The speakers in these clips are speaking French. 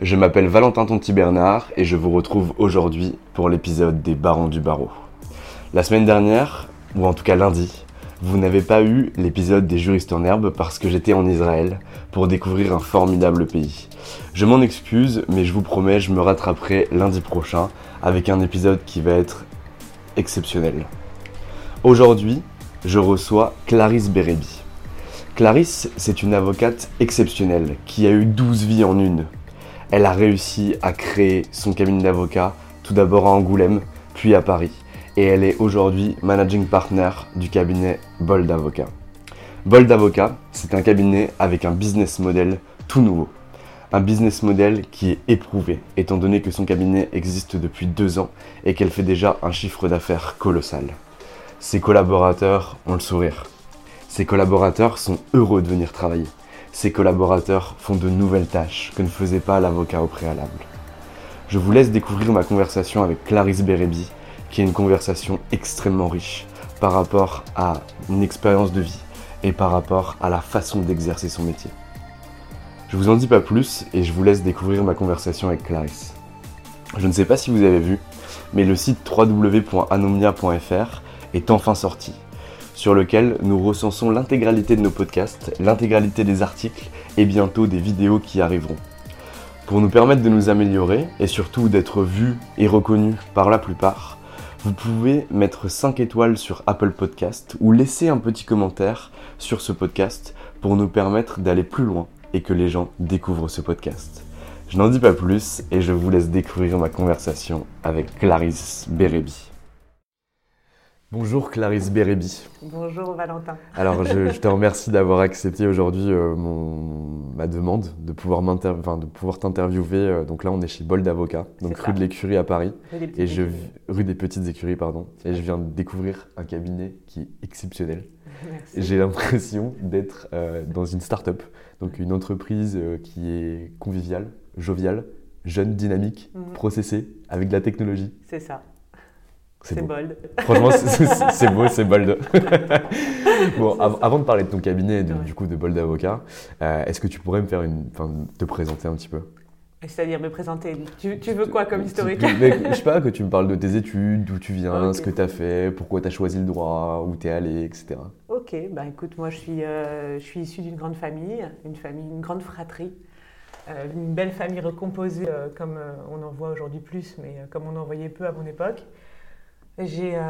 Je m'appelle Valentin Tonti Bernard et je vous retrouve aujourd'hui pour l'épisode des barons du barreau. La semaine dernière, ou en tout cas lundi, vous n'avez pas eu l'épisode des juristes en herbe parce que j'étais en Israël pour découvrir un formidable pays. Je m'en excuse, mais je vous promets, je me rattraperai lundi prochain avec un épisode qui va être exceptionnel. Aujourd'hui, je reçois Clarisse Bérébi. Clarisse, c'est une avocate exceptionnelle qui a eu 12 vies en une. Elle a réussi à créer son cabinet d'avocat tout d'abord à Angoulême, puis à Paris. Et elle est aujourd'hui managing partner du cabinet Bold Avocat. Bold Avocat, c'est un cabinet avec un business model tout nouveau. Un business model qui est éprouvé, étant donné que son cabinet existe depuis deux ans et qu'elle fait déjà un chiffre d'affaires colossal. Ses collaborateurs ont le sourire. Ses collaborateurs sont heureux de venir travailler. Ses collaborateurs font de nouvelles tâches que ne faisait pas l'avocat au préalable. Je vous laisse découvrir ma conversation avec Clarisse Bérébi, qui est une conversation extrêmement riche par rapport à une expérience de vie et par rapport à la façon d'exercer son métier. Je vous en dis pas plus et je vous laisse découvrir ma conversation avec Clarisse. Je ne sais pas si vous avez vu, mais le site www.anomia.fr est enfin sorti, sur lequel nous recensons l'intégralité de nos podcasts, l'intégralité des articles et bientôt des vidéos qui arriveront. Pour nous permettre de nous améliorer et surtout d'être vus et reconnus par la plupart, vous pouvez mettre 5 étoiles sur Apple Podcast ou laisser un petit commentaire sur ce podcast pour nous permettre d'aller plus loin et que les gens découvrent ce podcast. Je n'en dis pas plus et je vous laisse découvrir ma conversation avec Clarisse Bérébi. Bonjour Clarisse Bérébi. Bonjour Valentin. Alors je, je te remercie d'avoir accepté aujourd'hui euh, ma demande de pouvoir t'interviewer. Euh, Donc là on est chez Bold Avocat, donc rue ça. de l'Écurie à Paris. Rue des Petites Et je Écuries. rue des Petites Écuries pardon. Et je viens de découvrir un cabinet qui est exceptionnel. Merci. J'ai l'impression d'être euh, dans une start-up, donc une entreprise qui est conviviale, joviale, jeune, dynamique, Mhm. processée, avec de la technologie. C'est ça. C'est bold. Franchement, c'est- beau, c'est bold. bon, av- avant de parler de ton cabinet, et de- Ouais. du coup de Bold Avocat, euh, est-ce que tu pourrais me faire une, te présenter un petit peu? C'est-à-dire me présenter. Tu, tu veux quoi comme historique? Mais, Je sais pas, que tu me parles de tes études, d'où tu viens, ce que tu as fait, pourquoi tu as choisi le droit, où tu es allé, etc. Ok, bah écoute, moi je suis, euh, je suis issue d'une grande famille, une famille, une grande fratrie, euh, une belle famille recomposée euh, comme on en voit aujourd'hui plus, mais comme on en voyait peu à mon époque. J'ai euh,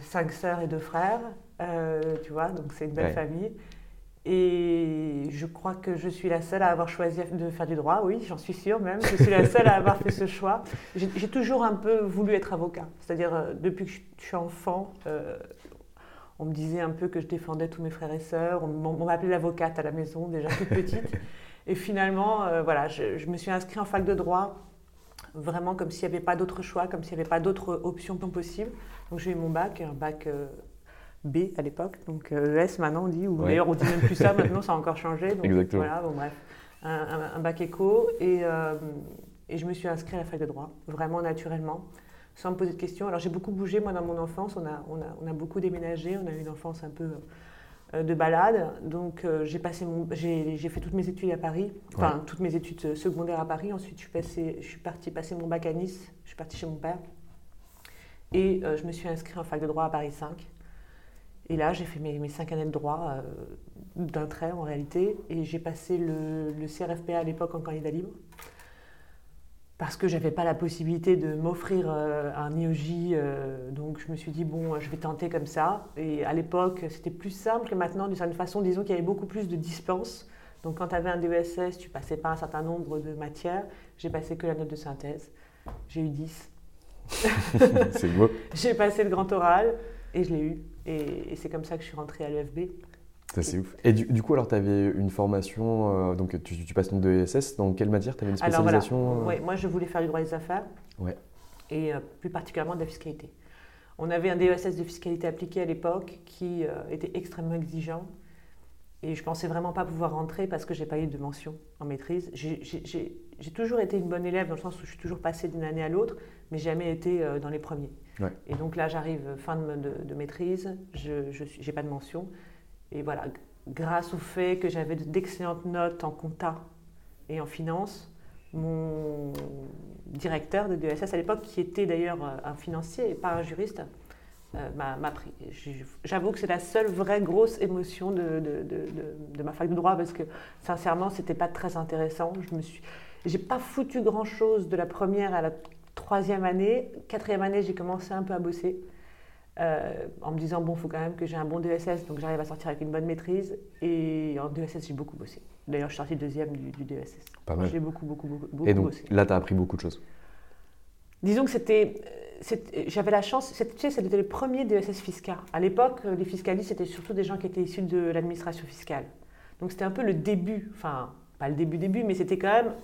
cinq sœurs et deux frères, euh, tu vois, donc c'est une belle Ouais. famille. Et je crois que je suis la seule à avoir choisi de faire du droit, oui, j'en suis sûre même. Je suis la seule à avoir fait ce choix. J'ai toujours un peu voulu être avocat, c'est-à-dire euh, depuis que je suis enfant, on me disait un peu que je défendais tous mes frères et sœurs. On, on m'appelait l'avocate à la maison, déjà toute petite. et finalement, voilà, je, je me suis inscrite en fac de droit, vraiment comme s'il n'y avait pas d'autre choix, comme s'il n'y avait pas d'autre option possible. Donc j'ai eu mon bac, un bac euh, B à l'époque, donc ES maintenant on dit, ou d'ailleurs on dit même plus ça, maintenant ça a encore changé. Donc, Exactement. Voilà, bon bref, un, un bac éco et, et je me suis inscrite à la fac de droit, vraiment naturellement sans me poser de questions. Alors j'ai beaucoup bougé, moi, dans mon enfance. On a, on a, on a beaucoup déménagé. On a eu une enfance un peu euh, de balade. Donc euh, j'ai passé mon, j'ai, fait toutes mes études à Paris, enfin toutes mes études euh, secondaires à Paris. Ensuite je suis, passé, je suis partie passer mon bac à Nice. Je suis partie chez mon père. Et je me suis inscrite en fac de droit à Paris 5. Et là, j'ai fait mes, mes, cinq années de droit d'un trait en réalité. Et j'ai passé le, le CRFPA à l'époque en candidat libre parce que j'avais pas la possibilité de m'offrir euh, un IOJ. Euh, donc je me suis dit, bon, je vais tenter comme ça. Et à l'époque, c'était plus simple que maintenant, d'une certaine façon. Disons qu'il y avait beaucoup plus de dispenses. Donc quand tu avais un DESS, tu passais pas un certain nombre de matières. J'ai passé que la note de synthèse. J'ai eu 10. c'est beau. J'ai passé le grand oral et je l'ai eu. Et, et c'est comme ça que je suis rentrée à l'EFB. Ça, c'est ouf. Et du, coup, alors, tu avais une formation, euh, donc tu, tu, passes de ESS, dans quelle matière? Tu avais une spécialisation euh? Moi, je voulais faire du droit des affaires. Ouais. Et euh, plus particulièrement de la fiscalité. On avait un DESS de fiscalité appliquée à l'époque qui était extrêmement exigeant. Et je pensais vraiment pas pouvoir rentrer parce que j'ai pas eu de mention en maîtrise. J'ai toujours été une bonne élève dans le sens où je suis toujours passée d'une année à l'autre, mais jamais été dans les premiers. Ouais. Et donc là, j'arrive fin de, de, de, maîtrise, je n'ai pas de mention. Et voilà, grâce au fait que j'avais d'excellentes notes en compta et en finance, mon directeur de DSS à l'époque, qui était d'ailleurs un financier et pas un juriste, euh, m'a pris. J'avoue que c'est la seule vraie grosse émotion de, de, de, de, ma fac de droit parce que sincèrement, c'était pas très intéressant. Je me suis, j'ai pas foutu grand chose de la première à la troisième année. Quatrième année, j'ai commencé un peu à bosser. Euh, en me disant, bon, il faut quand même que j'ai un bon DSS, donc j'arrive à sortir avec une bonne maîtrise. Et en DSS, j'ai beaucoup bossé. D'ailleurs, je suis sortie deuxième du, du DSS. Pas mal. J'ai beaucoup, beaucoup, beaucoup, Et donc, bossé. là, tu as appris beaucoup de choses Disons que c'était. J'avais la chance, tu sais, c'était le premier DSS fiscal. À l'époque, les fiscalistes, c'était surtout des gens qui étaient issus de l'administration fiscale. Donc c'était un peu le début, enfin, pas le début, début, mais c'était quand même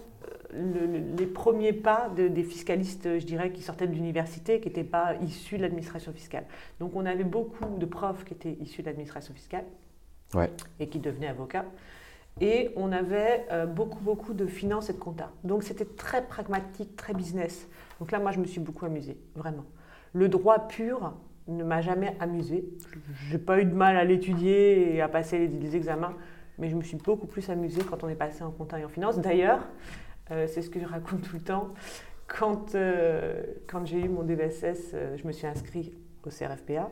les premiers pas des fiscalistes, je dirais, qui sortaient de l'université, qui n'étaient pas issus de l'administration fiscale. Donc on avait beaucoup de profs qui étaient issus de l'administration fiscale ouais. et qui devenaient avocats. Et on avait euh, beaucoup, beaucoup de finances et de compta. Donc c'était très pragmatique, très business. Donc là, moi, je me suis beaucoup amusée, vraiment. Le droit pur ne m'a jamais amusée. Je n'ai pas eu de mal à l'étudier et à passer les, les, examens, mais je me suis beaucoup plus amusée quand on est passé en compta et en finance. D'ailleurs, euh, c'est ce que je raconte tout le temps. Quand, euh, quand j'ai eu mon DVSS, euh, je me suis inscrite au CRFPA.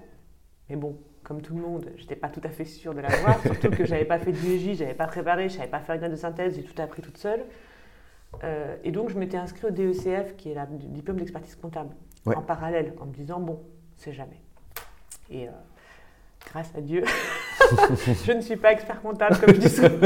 Mais bon, comme tout le monde, je n'étais pas tout à fait sûre de l'avoir, surtout que je n'avais pas fait d'UEJ, je n'avais pas préparé, je ne savais pas faire une note de synthèse, j'ai tout appris toute seule. et donc, je m'étais inscrite au DECF, qui est le diplôme d'expertise comptable, ouais. en parallèle, en me disant, bon, c'est jamais. Et grâce à Dieu, je ne suis pas expert comptable, comme je dis souvent.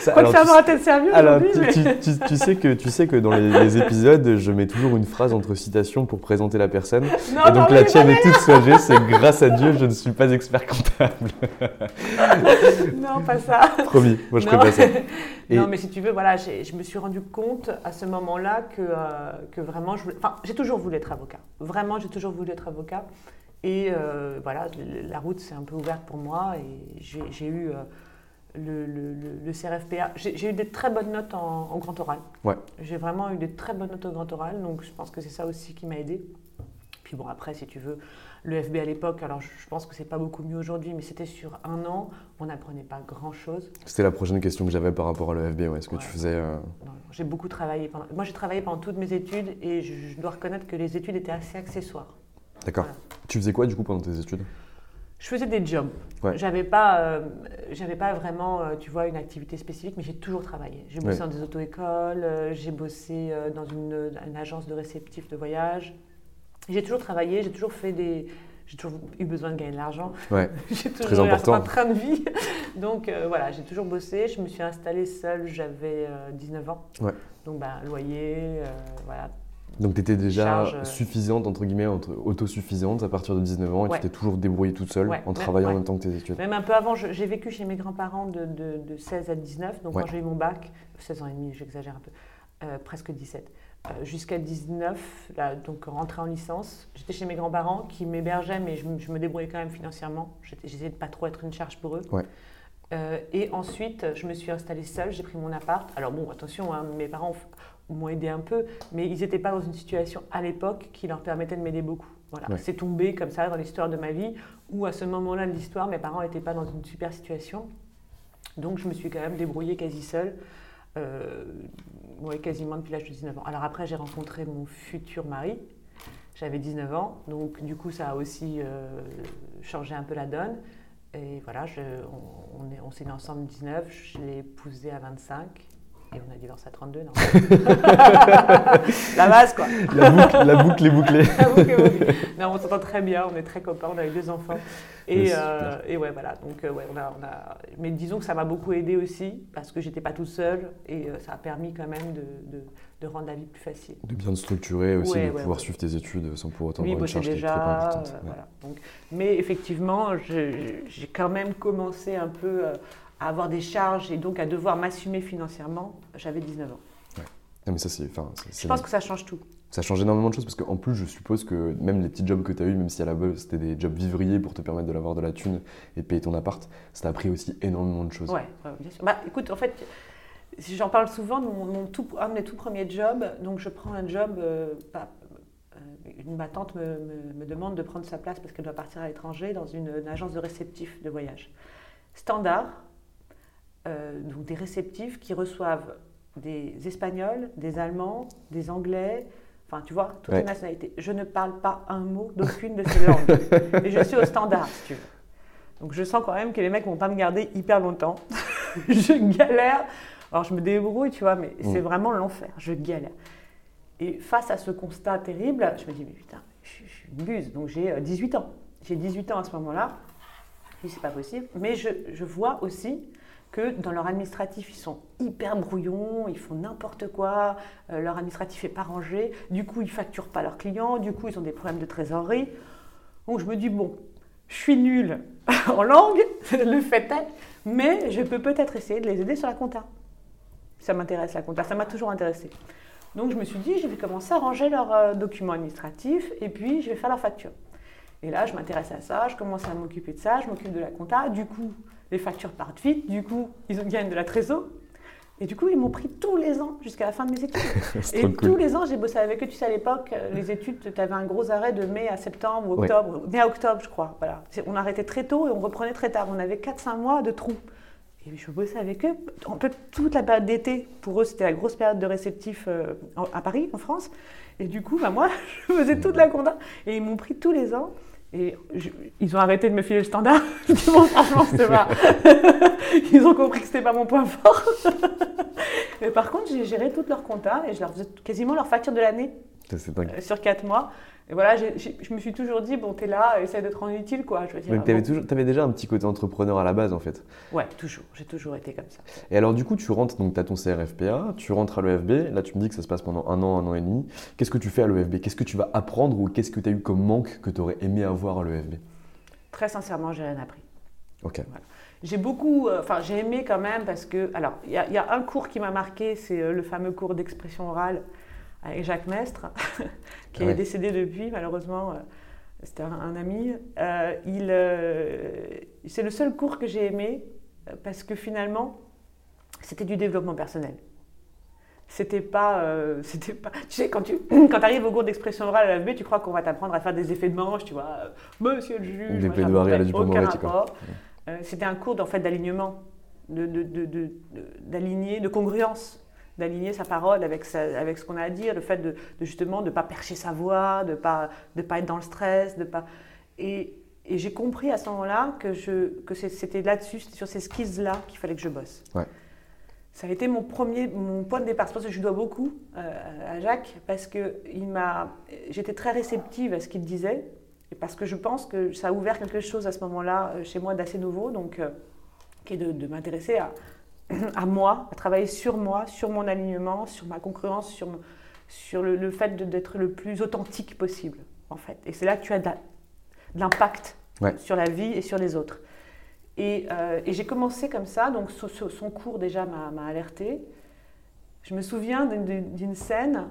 ça, Quoi alors, que ça m'aura peut-être servi aujourd'hui. Mais... tu, tu, sais que, tu sais que dans les, les, épisodes, je mets toujours une phrase entre citations pour présenter la personne. Non, et donc la tienne est toute soigée, c'est grâce à Dieu, je ne suis pas expert comptable. non, pas ça. Promis, moi je ne pas ça. Et... Non, mais si tu veux, voilà, je me suis rendu compte à ce moment-là que, euh, que vraiment, je voulais... enfin, j'ai toujours voulu être avocat. Vraiment, j'ai toujours voulu être avocat. Et euh, voilà, la route s'est un peu ouverte pour moi et j'ai eu euh, le, le, le, CRFPA. J'ai eu des très bonnes notes en, en grand oral. Ouais. J'ai vraiment eu des très bonnes notes au grand oral, donc je pense que c'est ça aussi qui m'a aidé. Puis bon, après, si tu veux, le FB à l'époque, alors je, pense que c'est pas beaucoup mieux aujourd'hui, mais c'était sur un an, on n'apprenait pas grand-chose. C'était la prochaine question que j'avais par rapport à l'EFB, ouais. est-ce que Ouais. tu faisais... euh, J'ai beaucoup travaillé. Pendant... Moi, j'ai travaillé pendant toutes mes études et je, je dois reconnaître que les études étaient assez accessoires. D'accord. Voilà. Tu faisais quoi du coup pendant tes études? Je faisais des jobs. Ouais. J'avais pas, euh, j'avais pas vraiment, euh, tu vois, une activité spécifique, mais j'ai toujours travaillé. J'ai bossé Ouais. dans des auto-écoles, euh, j'ai bossé dans une, une agence de réceptifs de voyage. J'ai toujours travaillé, j'ai toujours fait des, j'ai toujours eu besoin de gagner de l'argent. Ouais. j'ai toujours Très eu un important. train de vie. Donc voilà, j'ai toujours bossé. Je me suis installée seule, j'avais euh, 19 ans. Ouais. Donc bah, loyer, voilà. Donc tu étais déjà Charge, euh, suffisante, entre guillemets, entre autosuffisante à partir de 19 ans et Ouais. tu t'es toujours débrouillée toute seule Ouais, en travaillant en même temps que tes études. Même un peu avant, j'ai vécu chez mes grands-parents de, de- de 16 à 19. Donc quand j'ai eu mon bac, 16 ans et demi, j'exagère un peu, euh, presque 17. euh, jusqu'à 19, là, donc rentrée en licence. J'étais chez mes grands-parents qui m'hébergeaient, mais je, me- je me débrouillais quand même financièrement. J'essayais de pas trop être une charge pour eux. Ouais. Euh, et ensuite, je me suis installée seule, j'ai pris mon appart. Alors bon, attention, hein, mes parents m'ont aidé un peu, mais ils n'étaient pas dans une situation à l'époque qui leur permettait de m'aider beaucoup. Voilà, Ouais. c'est tombé comme ça dans l'histoire de ma vie, où à ce moment-là de l'histoire, mes parents n'étaient pas dans une super situation. Donc je me suis quand même débrouillée quasi seule, euh, ouais, quasiment depuis l'âge de 19 ans. Alors après, j'ai rencontré mon futur mari, j'avais 19 ans, donc du coup ça a aussi euh, changé un peu la donne. Et voilà, je- on, on est- on s'est mis ensemble à 19, je l'ai épousé à 25. Et on a divorcé à 32, non La base, quoi. La boucle, la boucle est bouclée. Ah, ok, ok. Non, on s'entend très bien, on est très copains, on a eu deux enfants. Et, Ouais, euh, et ouais, voilà. Donc, euh, ouais, on a, on a- Mais disons que ça m'a beaucoup aidé aussi, parce que j'étais pas toute seule, et euh, ça a permis quand même de, de- de rendre la vie plus facile. De bien te structurer aussi, Ouais, de ouais, pouvoir suivre tes études sans pour autant il avoir une qui est déjà. importante. euh, voilà. Donc, mais effectivement, j'ai quand même commencé un peu euh, à avoir des charges et donc à devoir m'assumer financièrement. J'avais 19 ans. Non, mais ça, c'est. enfin, c'est- Je pense que ça change tout. Ça change énormément de choses parce qu'en plus, je suppose que même les petits jobs que tu as eu, même si à la base c'était des jobs vivriers pour te permettre de l'avoir de la thune et payer ton appart, ça t'a appris aussi énormément de choses. Ouais, bien sûr. Bah, écoute, en fait, j'en parle souvent mon, mon tout, un de mes tout premiers jobs. Donc, je prends un job. euh, pas- euh, ma tante me, me- me demande de prendre sa place parce qu'elle doit partir à l'étranger dans une, une agence de réceptifs de voyage. Standard, euh, donc des réceptifs qui reçoivent des Espagnols, des Allemands, des Anglais. Enfin, tu vois, toutes Ouais. les nationalités. Je ne parle pas un mot d'aucune de ces langues. Et je suis au standard, si tu veux. Donc je sens quand même que les mecs vont pas me garder hyper longtemps. je galère. Alors je me débrouille, tu vois, mais c'est Mm. vraiment l'enfer. Je galère. Et face à ce constat terrible, je me dis, mais putain, je, suis une buse. Donc j'ai euh, 18 ans. J'ai 18 ans à ce moment-là. Je c'est pas possible. Mais je, je vois aussi que dans leur administratif, ils sont hyper brouillons, ils font n'importe quoi, euh, leur administratif est pas rangé, du coup ils facturent pas leurs clients, du coup ils ont des problèmes de trésorerie. Donc je me dis, bon, je suis nulle en langue, le fait est, mais je peux peut-être essayer de les aider sur la compta. Ça m'intéresse la compta, ça m'a toujours intéressé. Donc je me suis dit, je vais commencer à ranger leurs euh, documents administratifs et puis je vais faire leurs factures. Et là, je m'intéresse à ça, je commence à m'occuper de ça, je m'occupe de la compta. Du coup, les factures partent vite, du coup, ils gagnent de la trésor. Et du coup, ils m'ont pris tous les ans jusqu'à la fin de mes études. Et tous cool. les ans, j'ai bossé avec eux. Tu sais, à l'époque, euh, les études, tu avais un gros arrêt de mai à septembre ou Ouais. octobre. Mai à octobre, je crois. Voilà. On arrêtait très tôt et on reprenait très tard. On avait 4-5 mois de trous. Et je bossais avec eux en fait toute la période d'été. Pour eux, c'était la grosse période de réceptif euh, à Paris, en France. Et du coup, bah, moi, je faisais toute la compta. Et ils m'ont pris tous les ans. Et ils ont arrêté de me filer le standard. Franchement, c'était pas... ils ont compris que c'était pas mon point fort. Mais par contre, j'ai géré toute leur compta et je leur faisais quasiment leur facture de l'année. Euh, sur 4 mois. Et voilà, je me suis toujours dit, bon, t'es là, essaie d'être en utile, quoi. Je veux dire, Donc, tu avais, déjà un petit côté entrepreneur à la base, en fait. Ouais, toujours. J'ai toujours été comme ça. Et alors, du coup, tu rentres, donc tu as ton CRFPA, tu rentres à l'EFB. Là, tu me dis que ça se passe pendant un an, un an et demi. Qu'est-ce que tu fais à l'EFB Qu'est-ce que tu vas apprendre ou qu'est-ce que tu as eu comme manque que tu aurais aimé avoir à l'EFB Très sincèrement, j'ai rien appris. Ok. J'ai beaucoup, euh, enfin j'ai aimé quand même parce que, alors il y, a- il y a un cours qui m'a marqué, c'est euh, le fameux cours d'expression orale avec Jacques Mestre, qui Ah ouais. est décédé depuis malheureusement. euh, C'était un, un ami. Euh, il, euh, c'est le seul cours que j'ai aimé parce que finalement c'était du développement personnel. C'était pas, euh, c'était pas. Tu sais, quand tu quand arrives au cours d'expression orale à l'AFB, tu crois qu'on va t'apprendre à faire des effets de manche, tu vois, euh, Monsieur le juge, Des plaidoiries à la C'était un cours en fait d'alignement, de, de- de- de- de- d'aligner, de congruence, d'aligner sa parole avec, sa- avec ce qu'on a à dire, le fait de, de justement de pas percher sa voix, de pas de pas être dans le stress, de pas et, et j'ai compris à ce moment-là que je que c'était là-dessus, c'était sur ces skills là qu'il fallait que je bosse. Ouais. Ça a été mon premier, mon point de départ. C'est pour ça que je dois beaucoup euh, à Jacques, parce que il m'a, j'étais très réceptive à ce qu'il disait, et parce que je pense que ça a ouvert quelque chose à ce moment-là euh, chez moi d'assez nouveau, donc euh, qui est de, de m'intéresser à, à moi, à travailler sur moi, sur mon alignement, sur ma concurrence, sur, le, le fait d'être le plus authentique possible, en fait. Et c'est là que tu as de l'impact Ouais. sur la vie et sur les autres. Et, euh, et j'ai commencé comme ça, donc so- so- son cours déjà m'a alerté. Je me souviens d'une scène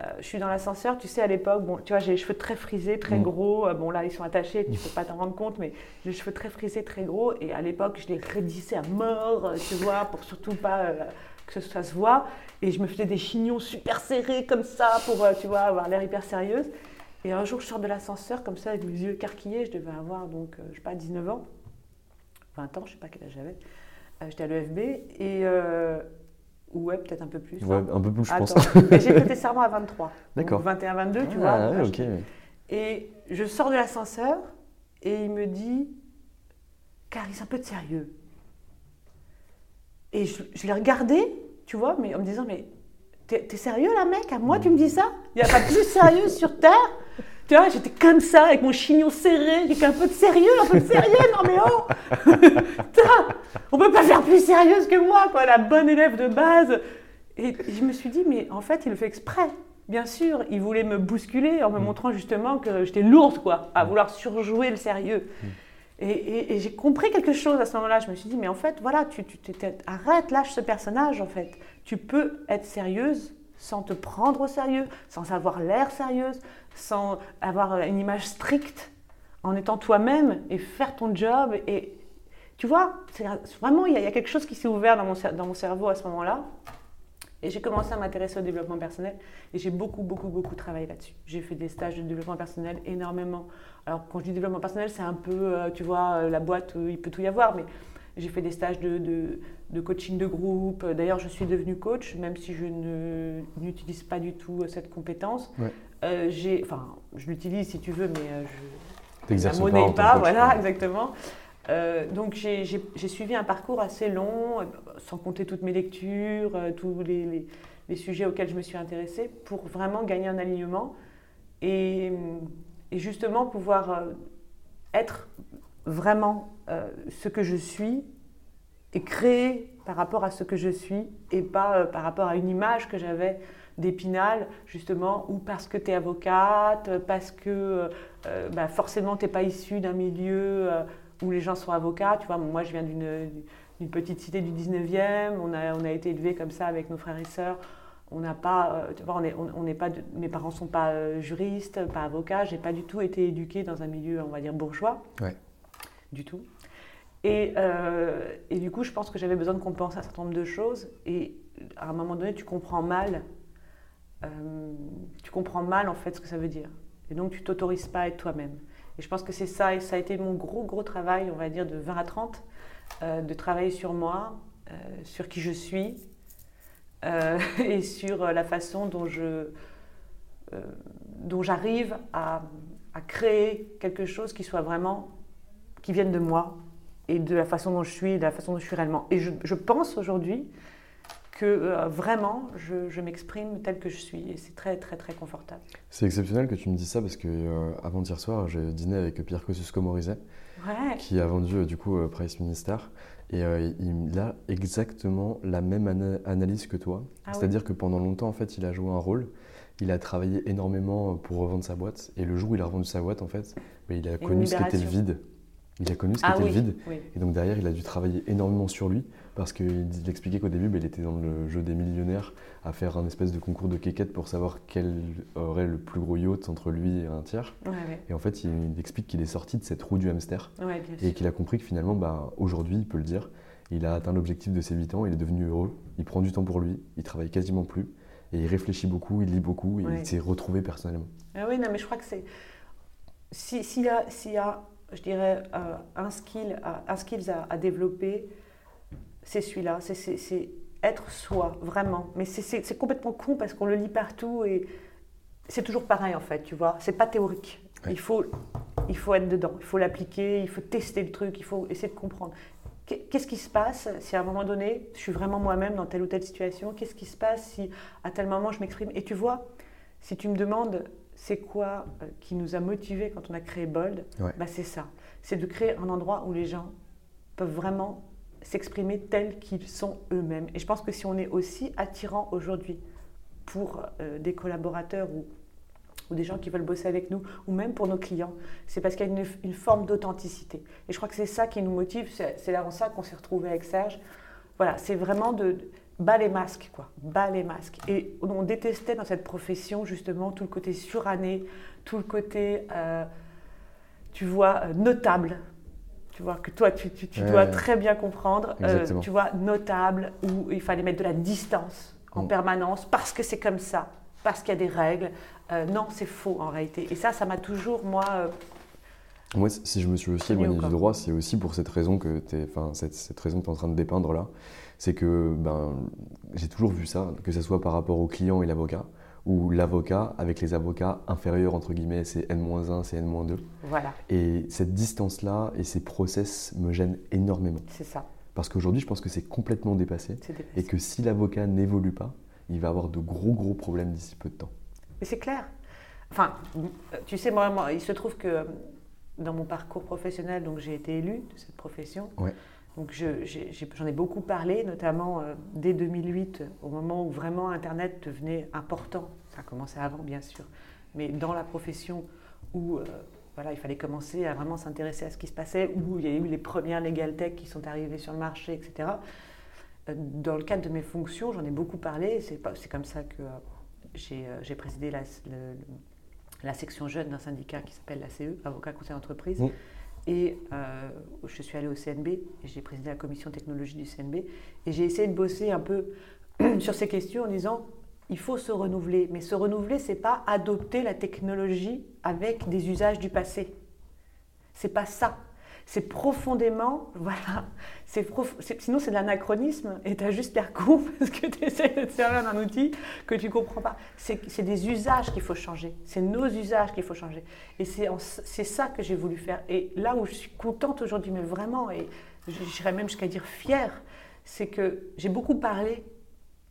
euh, je suis dans l'ascenseur, tu sais, à l'époque, bon, tu vois, j'ai les cheveux très frisés, très Mm. gros. Euh, bon, là, ils sont attachés, tu peux pas t'en rendre compte, mais j'ai les cheveux très frisés, très gros. Et à l'époque, je les raidissais à mort, euh, tu vois, pour surtout pas que ça se voit. Et je me faisais des chignons super serrés comme ça pour, tu vois, avoir l'air hyper sérieuse. Et un jour, je sors de l'ascenseur comme ça, avec mes yeux écarquillés. Je devais avoir, donc, je sais pas, 19 ans, 20 ans, je sais pas quel âge j'avais. J'étais à l'EFB et. Ouais, peut-être un peu plus. Ouais, hein. un peu plus, je pense. Mais j'ai prêté serment à 23. D'accord. 21-22, tu vois. Ah, ouais, Voilà, ok. Et je sors de l'ascenseur et il me dit Caris, un peu de sérieux. Et je, je l'ai regardé, tu vois, mais en me disant Mais t'es t'es sérieux là, mec? À moi, tu me dis ça? Il n'y a pas plus sérieux sur Terre? Tu vois, j'étais comme ça, avec mon chignon serré. Fait un peu de sérieux, un peu de sérieux, non mais oh Putain, On peut pas faire plus sérieuse que moi, quoi, la bonne élève de base. Et je me suis dit, mais en fait, il le fait exprès. Bien sûr, il voulait me bousculer en me montrant justement que j'étais lourde, quoi, à vouloir surjouer le sérieux. Et, et- et j'ai compris quelque chose à ce moment-là. Je me suis dit, mais en fait, voilà, tu, tu arrête, lâche ce personnage, en fait. Tu peux être sérieuse sans te prendre au sérieux, sans avoir l'air sérieuse, sans avoir une image stricte, en étant toi-même et faire ton job. Et tu vois, vraiment, il y, a- quelque chose qui s'est ouvert dans mon, dans mon cerveau à ce moment-là. Et j'ai commencé à m'intéresser au développement personnel et j'ai beaucoup, beaucoup, beaucoup travaillé là-dessus. J'ai fait des stages de développement personnel énormément. Alors, quand je dis développement personnel, c'est un peu, euh, tu vois, euh, la boîte, il peut tout y avoir, mais j'ai fait des stages de- de coaching de groupe. D'ailleurs, je suis devenue coach, même si je ne- n'utilise pas du tout euh, cette compétence. Ouais. Euh, j'ai, enfin, je l'utilise si tu veux, mais euh, je, T'exerces la monnaie pas, coach, voilà, exactement. Euh, donc j'ai suivi un parcours assez long, sans compter toutes mes lectures, tous les, les- les sujets auxquels je me suis intéressée, pour vraiment gagner un alignement et, et justement pouvoir être vraiment euh, ce que je suis et créer par rapport à ce que je suis et pas euh, par rapport à une image que j'avais d'épinal, justement, ou parce que tu es avocate, parce que euh, bah, forcément tu n'es pas issue d'un milieu euh, où les gens sont avocats. Tu vois, moi je viens d'une petite cité du 19e, on a, on a été élevés comme ça avec nos frères et sœurs. On n'a pas, euh, tu vois, on est, on, n'est pas, mes parents sont pas euh, juristes, pas avocats. J'ai pas du tout été éduquée dans un milieu, on va dire bourgeois, Ouais. du tout. Et, euh, et du coup, je pense que j'avais besoin de compenser un certain nombre de choses. Et à un moment donné, tu comprends mal, euh, tu comprends mal en fait ce que ça veut dire. Et donc, tu t'autorises pas à être toi-même. Et je pense que c'est ça, et ça a été mon gros, gros travail, on va dire, de 20 à 30, euh, de travailler sur moi, euh, sur qui je suis, euh, et sur euh, la façon dont je, euh, dont j'arrive à créer quelque chose qui soit vraiment, qui vienne de moi, et de la façon dont je suis, de la façon dont je suis réellement. Et je, je pense aujourd'hui que euh, vraiment, je, je m'exprime tel que je suis, et c'est très, très, très confortable. C'est exceptionnel que tu me dises ça parce que euh, avant-hier soir, j'ai dîné avec Pierre Kosciusko-Morizet Ouais. qui a vendu euh, du coup euh, Price Minister et il a exactement la même ana- analyse que toi. Ah oui. C'est-à-dire que pendant longtemps, en fait, il a joué un rôle. Il a travaillé énormément pour revendre sa boîte et le jour où il a revendu sa boîte, en fait, bah, il a connu ce qu'était le vide. Il a connu ce Ah qu'était oui, le vide. oui. Et donc derrière, il a dû travailler énormément sur lui parce qu'il il expliquait qu'au début, bah, il était dans le jeu des millionnaires à faire un espèce de concours de quéquette pour savoir quel aurait le plus gros yacht entre lui et un tiers. Ouais, ouais. Et en fait, il, il explique qu'il est sorti de cette roue du hamster Ouais, et qu'il a compris que finalement, bah, aujourd'hui, il peut le dire, il a atteint l'objectif de ses 8 ans, il est devenu heureux, il prend du temps pour lui, il travaille quasiment plus et il réfléchit beaucoup, il lit beaucoup et il s'est retrouvé personnellement. Ah oui, non, mais je crois que c'est. si- y, s'il y a, je dirais, euh, un skill, à- un skills à, à développer, c'est celui-là. C'est- être soi, vraiment. Mais c'est- complètement con parce qu'on le lit partout et c'est toujours pareil, en fait, tu vois. C'est pas théorique. Ouais. Il, faut, il faut être dedans, il faut l'appliquer, il faut tester le truc, il faut essayer de comprendre. Qu'est- Qu'est-ce qui se passe si à un moment donné, je suis vraiment moi-même dans telle ou telle situation Qu'est-ce qui se passe si à tel moment je m'exprime? Et tu vois, si tu me demandes c'est quoi euh, qui nous a motivés quand on a créé Bold, Ouais. bah c'est ça. C'est de créer un endroit où les gens peuvent vraiment s'exprimer tels qu'ils sont eux-mêmes. Et je pense que si on est aussi attirant aujourd'hui pour euh, des collaborateurs ou, ou des gens qui veulent bosser avec nous, ou même pour nos clients, c'est parce qu'il y a une, une forme d'authenticité. Et je crois que c'est ça qui nous motive. C'est c'est là en ça qu'on s'est retrouvé avec Serge. Voilà, c'est vraiment de, bas les masques, quoi. Bas les masques. Et on détestait dans cette profession, justement, tout le côté suranné, tout le côté, euh, tu vois, euh, notable. Tu vois, que toi, tu, dois très bien comprendre. Euh, tu vois, notable, où il fallait mettre de la distance en mm. permanence, parce que c'est comme ça, parce qu'il y a des règles. non, c'est faux, en réalité. Et ça, ça m'a toujours, moi... moi, si je me suis aussi éloigné du droit, c'est aussi pour cette raison que tu es, cette, cette raison que tu es en train de dépeindre là c'est que ben, j'ai toujours vu ça, que ce soit par rapport au client et l'avocat, ou l'avocat avec les avocats inférieurs, entre guillemets, c'est N-1, c'est N-2. Voilà. Et cette distance-là et ces process me gênent énormément. C'est ça. Parce qu'aujourd'hui, je pense que c'est complètement dépassé, dépassé. Et que si l'avocat n'évolue pas, il va avoir de gros, gros problèmes d'ici peu de temps. Mais c'est clair. Enfin, tu sais, moi, moi, il se trouve que dans mon parcours professionnel, donc j'ai été élu de cette profession. Ouais. Donc j'en ai, beaucoup parlé, notamment euh, dès 2008, au moment où vraiment Internet devenait important. Ça a commencé avant, bien sûr, mais dans la profession où euh, voilà, il fallait commencer à vraiment s'intéresser à ce qui se passait, où il y a eu les premières legal tech qui sont arrivées sur le marché, etc. Euh, dans le cadre de mes fonctions, j'en ai beaucoup parlé. C'est comme ça que j'ai présidé la, section jeune d'un syndicat qui s'appelle la CE, Avocat Conseil d'entreprise. Et euh, je suis allée au CNB, j'ai présidé la commission technologie du CNB, et j'ai essayé de bosser un peu sur ces questions en disant il faut se renouveler. Mais se renouveler, c'est pas adopter la technologie avec des usages du passé. C'est pas ça c'est profondément, voilà, c'est sinon c'est de l'anachronisme et tu as juste l'air con parce que tu essaies de te servir d'un outil que tu comprends pas. C'est des usages qu'il faut changer, c'est nos usages qu'il faut changer. Et c'est ça que j'ai voulu faire. Et là où je suis contente aujourd'hui, mais vraiment, et j'irais même jusqu'à dire fière, c'est que j'ai beaucoup parlé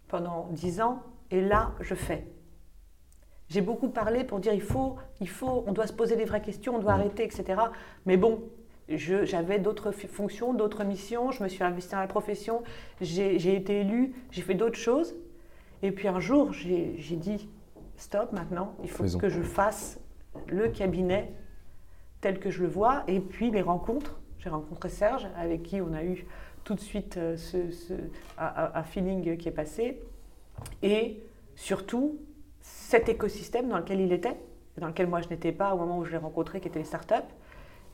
pendant dix ans et là je fais. J'ai beaucoup parlé pour dire il faut, il faut, on doit se poser des vraies questions, on doit arrêter, etc. Mais bon, j'avais d'autres fonctions, d'autres missions, je me suis investie dans la profession, j'ai été élue, j'ai fait d'autres choses. Et puis un jour, j'ai dit, stop maintenant, il faut que je fasse le cabinet tel que je le vois. Et puis les rencontres, j'ai rencontré Serge, avec qui on a eu tout de suite euh, ce, un, feeling qui est passé. Et surtout, cet écosystème dans lequel il était, dans lequel moi je n'étais pas au moment où je l'ai rencontré, qui était les startups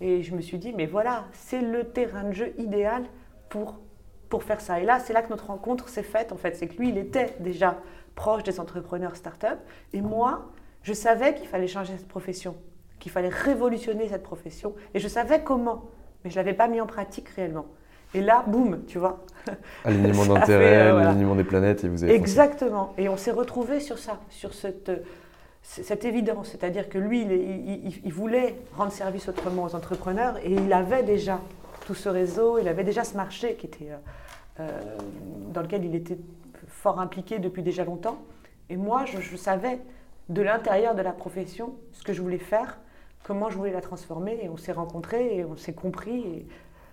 et je me suis dit, mais voilà, c'est le terrain de jeu idéal pour, pour faire ça. Et là, c'est là que notre rencontre s'est faite, en fait. C'est que lui, il était déjà proche des entrepreneurs start-up. Et moi, je savais qu'il fallait changer cette profession, qu'il fallait révolutionner cette profession. Et je savais comment, mais je ne l'avais pas mis en pratique réellement. Et là, boum, tu vois. Alignement d'intérêt, euh, alignement des planètes, et vous avez. Exactement. Et on s'est retrouvés sur ça, sur cette cette évidence, c'est-à-dire que lui, il, voulait rendre service autrement aux entrepreneurs et il avait déjà tout ce réseau, il avait déjà ce marché qui était, euh, euh, dans lequel il était fort impliqué depuis déjà longtemps. Et moi, je, savais de l'intérieur de la profession ce que je voulais faire, comment je voulais la transformer, et on s'est rencontrés et on s'est compris.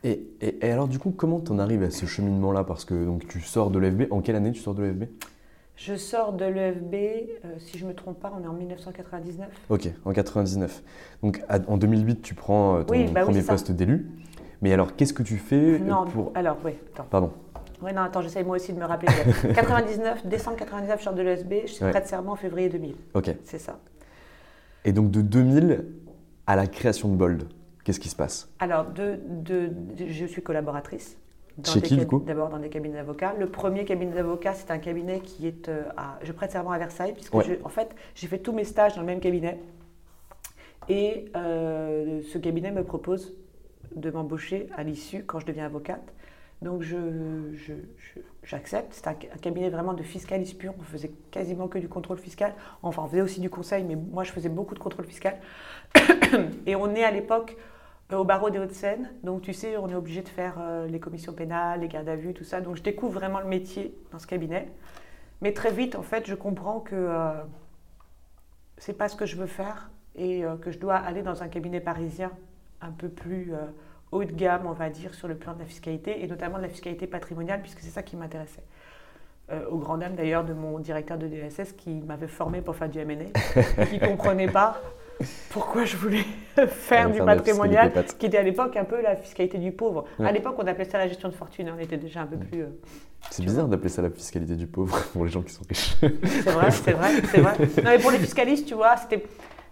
Et... Alors, du coup, comment tu en arrives à ce cheminement-là? Parce que donc, tu sors de l'EFB. En quelle année tu sors de l'EFB je sors de l'EFB, euh, si je ne me trompe pas, on est en 1999. Ok, en 99. Donc en 2008, tu prends euh, ton bah premier poste d'élu. Mais alors, qu'est-ce que tu fais Non, pour... alors, oui, attends. Pardon. Oui, non, attends, j'essaye moi aussi de me rappeler. 99, décembre 99, je sors de l'EFB, je suis prête de serment en février 2000. Ok. C'est ça. Et donc de 2000 à la création de Bold, qu'est-ce qui se passe? Alors, de, de, je suis collaboratrice. Chez qui, du coup D'abord dans des cabinets d'avocats. Le premier cabinet d'avocats, c'est un cabinet qui est euh, à. Je prête serment à Versailles, puisque en fait, j'ai fait tous mes stages dans le même cabinet. Et euh, ce cabinet me propose de m'embaucher à l'issue quand je deviens avocate. Donc j'accepte. Je, c'est un, cabinet vraiment de fiscalistes pur. On faisait quasiment que du contrôle fiscal. Enfin, on faisait aussi du conseil, mais moi je faisais beaucoup de contrôle fiscal. Et on est à l'époque au barreau des Hauts-de-Seine. Donc, tu sais, on est obligé de faire euh, les commissions pénales, les gardes à vue, tout ça. Donc, je découvre vraiment le métier dans ce cabinet. Mais très vite, en fait, je comprends que euh, c'est pas ce que je veux faire et que je dois aller dans un cabinet parisien un peu plus haut de gamme, on va dire, sur le plan de la fiscalité et notamment de la fiscalité patrimoniale, puisque c'est ça qui m'intéressait. au grand dame d'ailleurs de mon directeur de DSS qui m'avait formé pour faire du M&A, qui comprenait pas pourquoi je voulais faire du patrimonial, qui était à l'époque un peu la fiscalité du pauvre. À l'époque, on appelait ça la gestion de fortune, hein, on était déjà un peu plus... euh, C'est bizarre d'appeler ça la fiscalité du pauvre pour les gens qui sont riches. C'est vrai, c'est vrai, c'est vrai. Non, mais pour les fiscalistes, tu vois, c'était,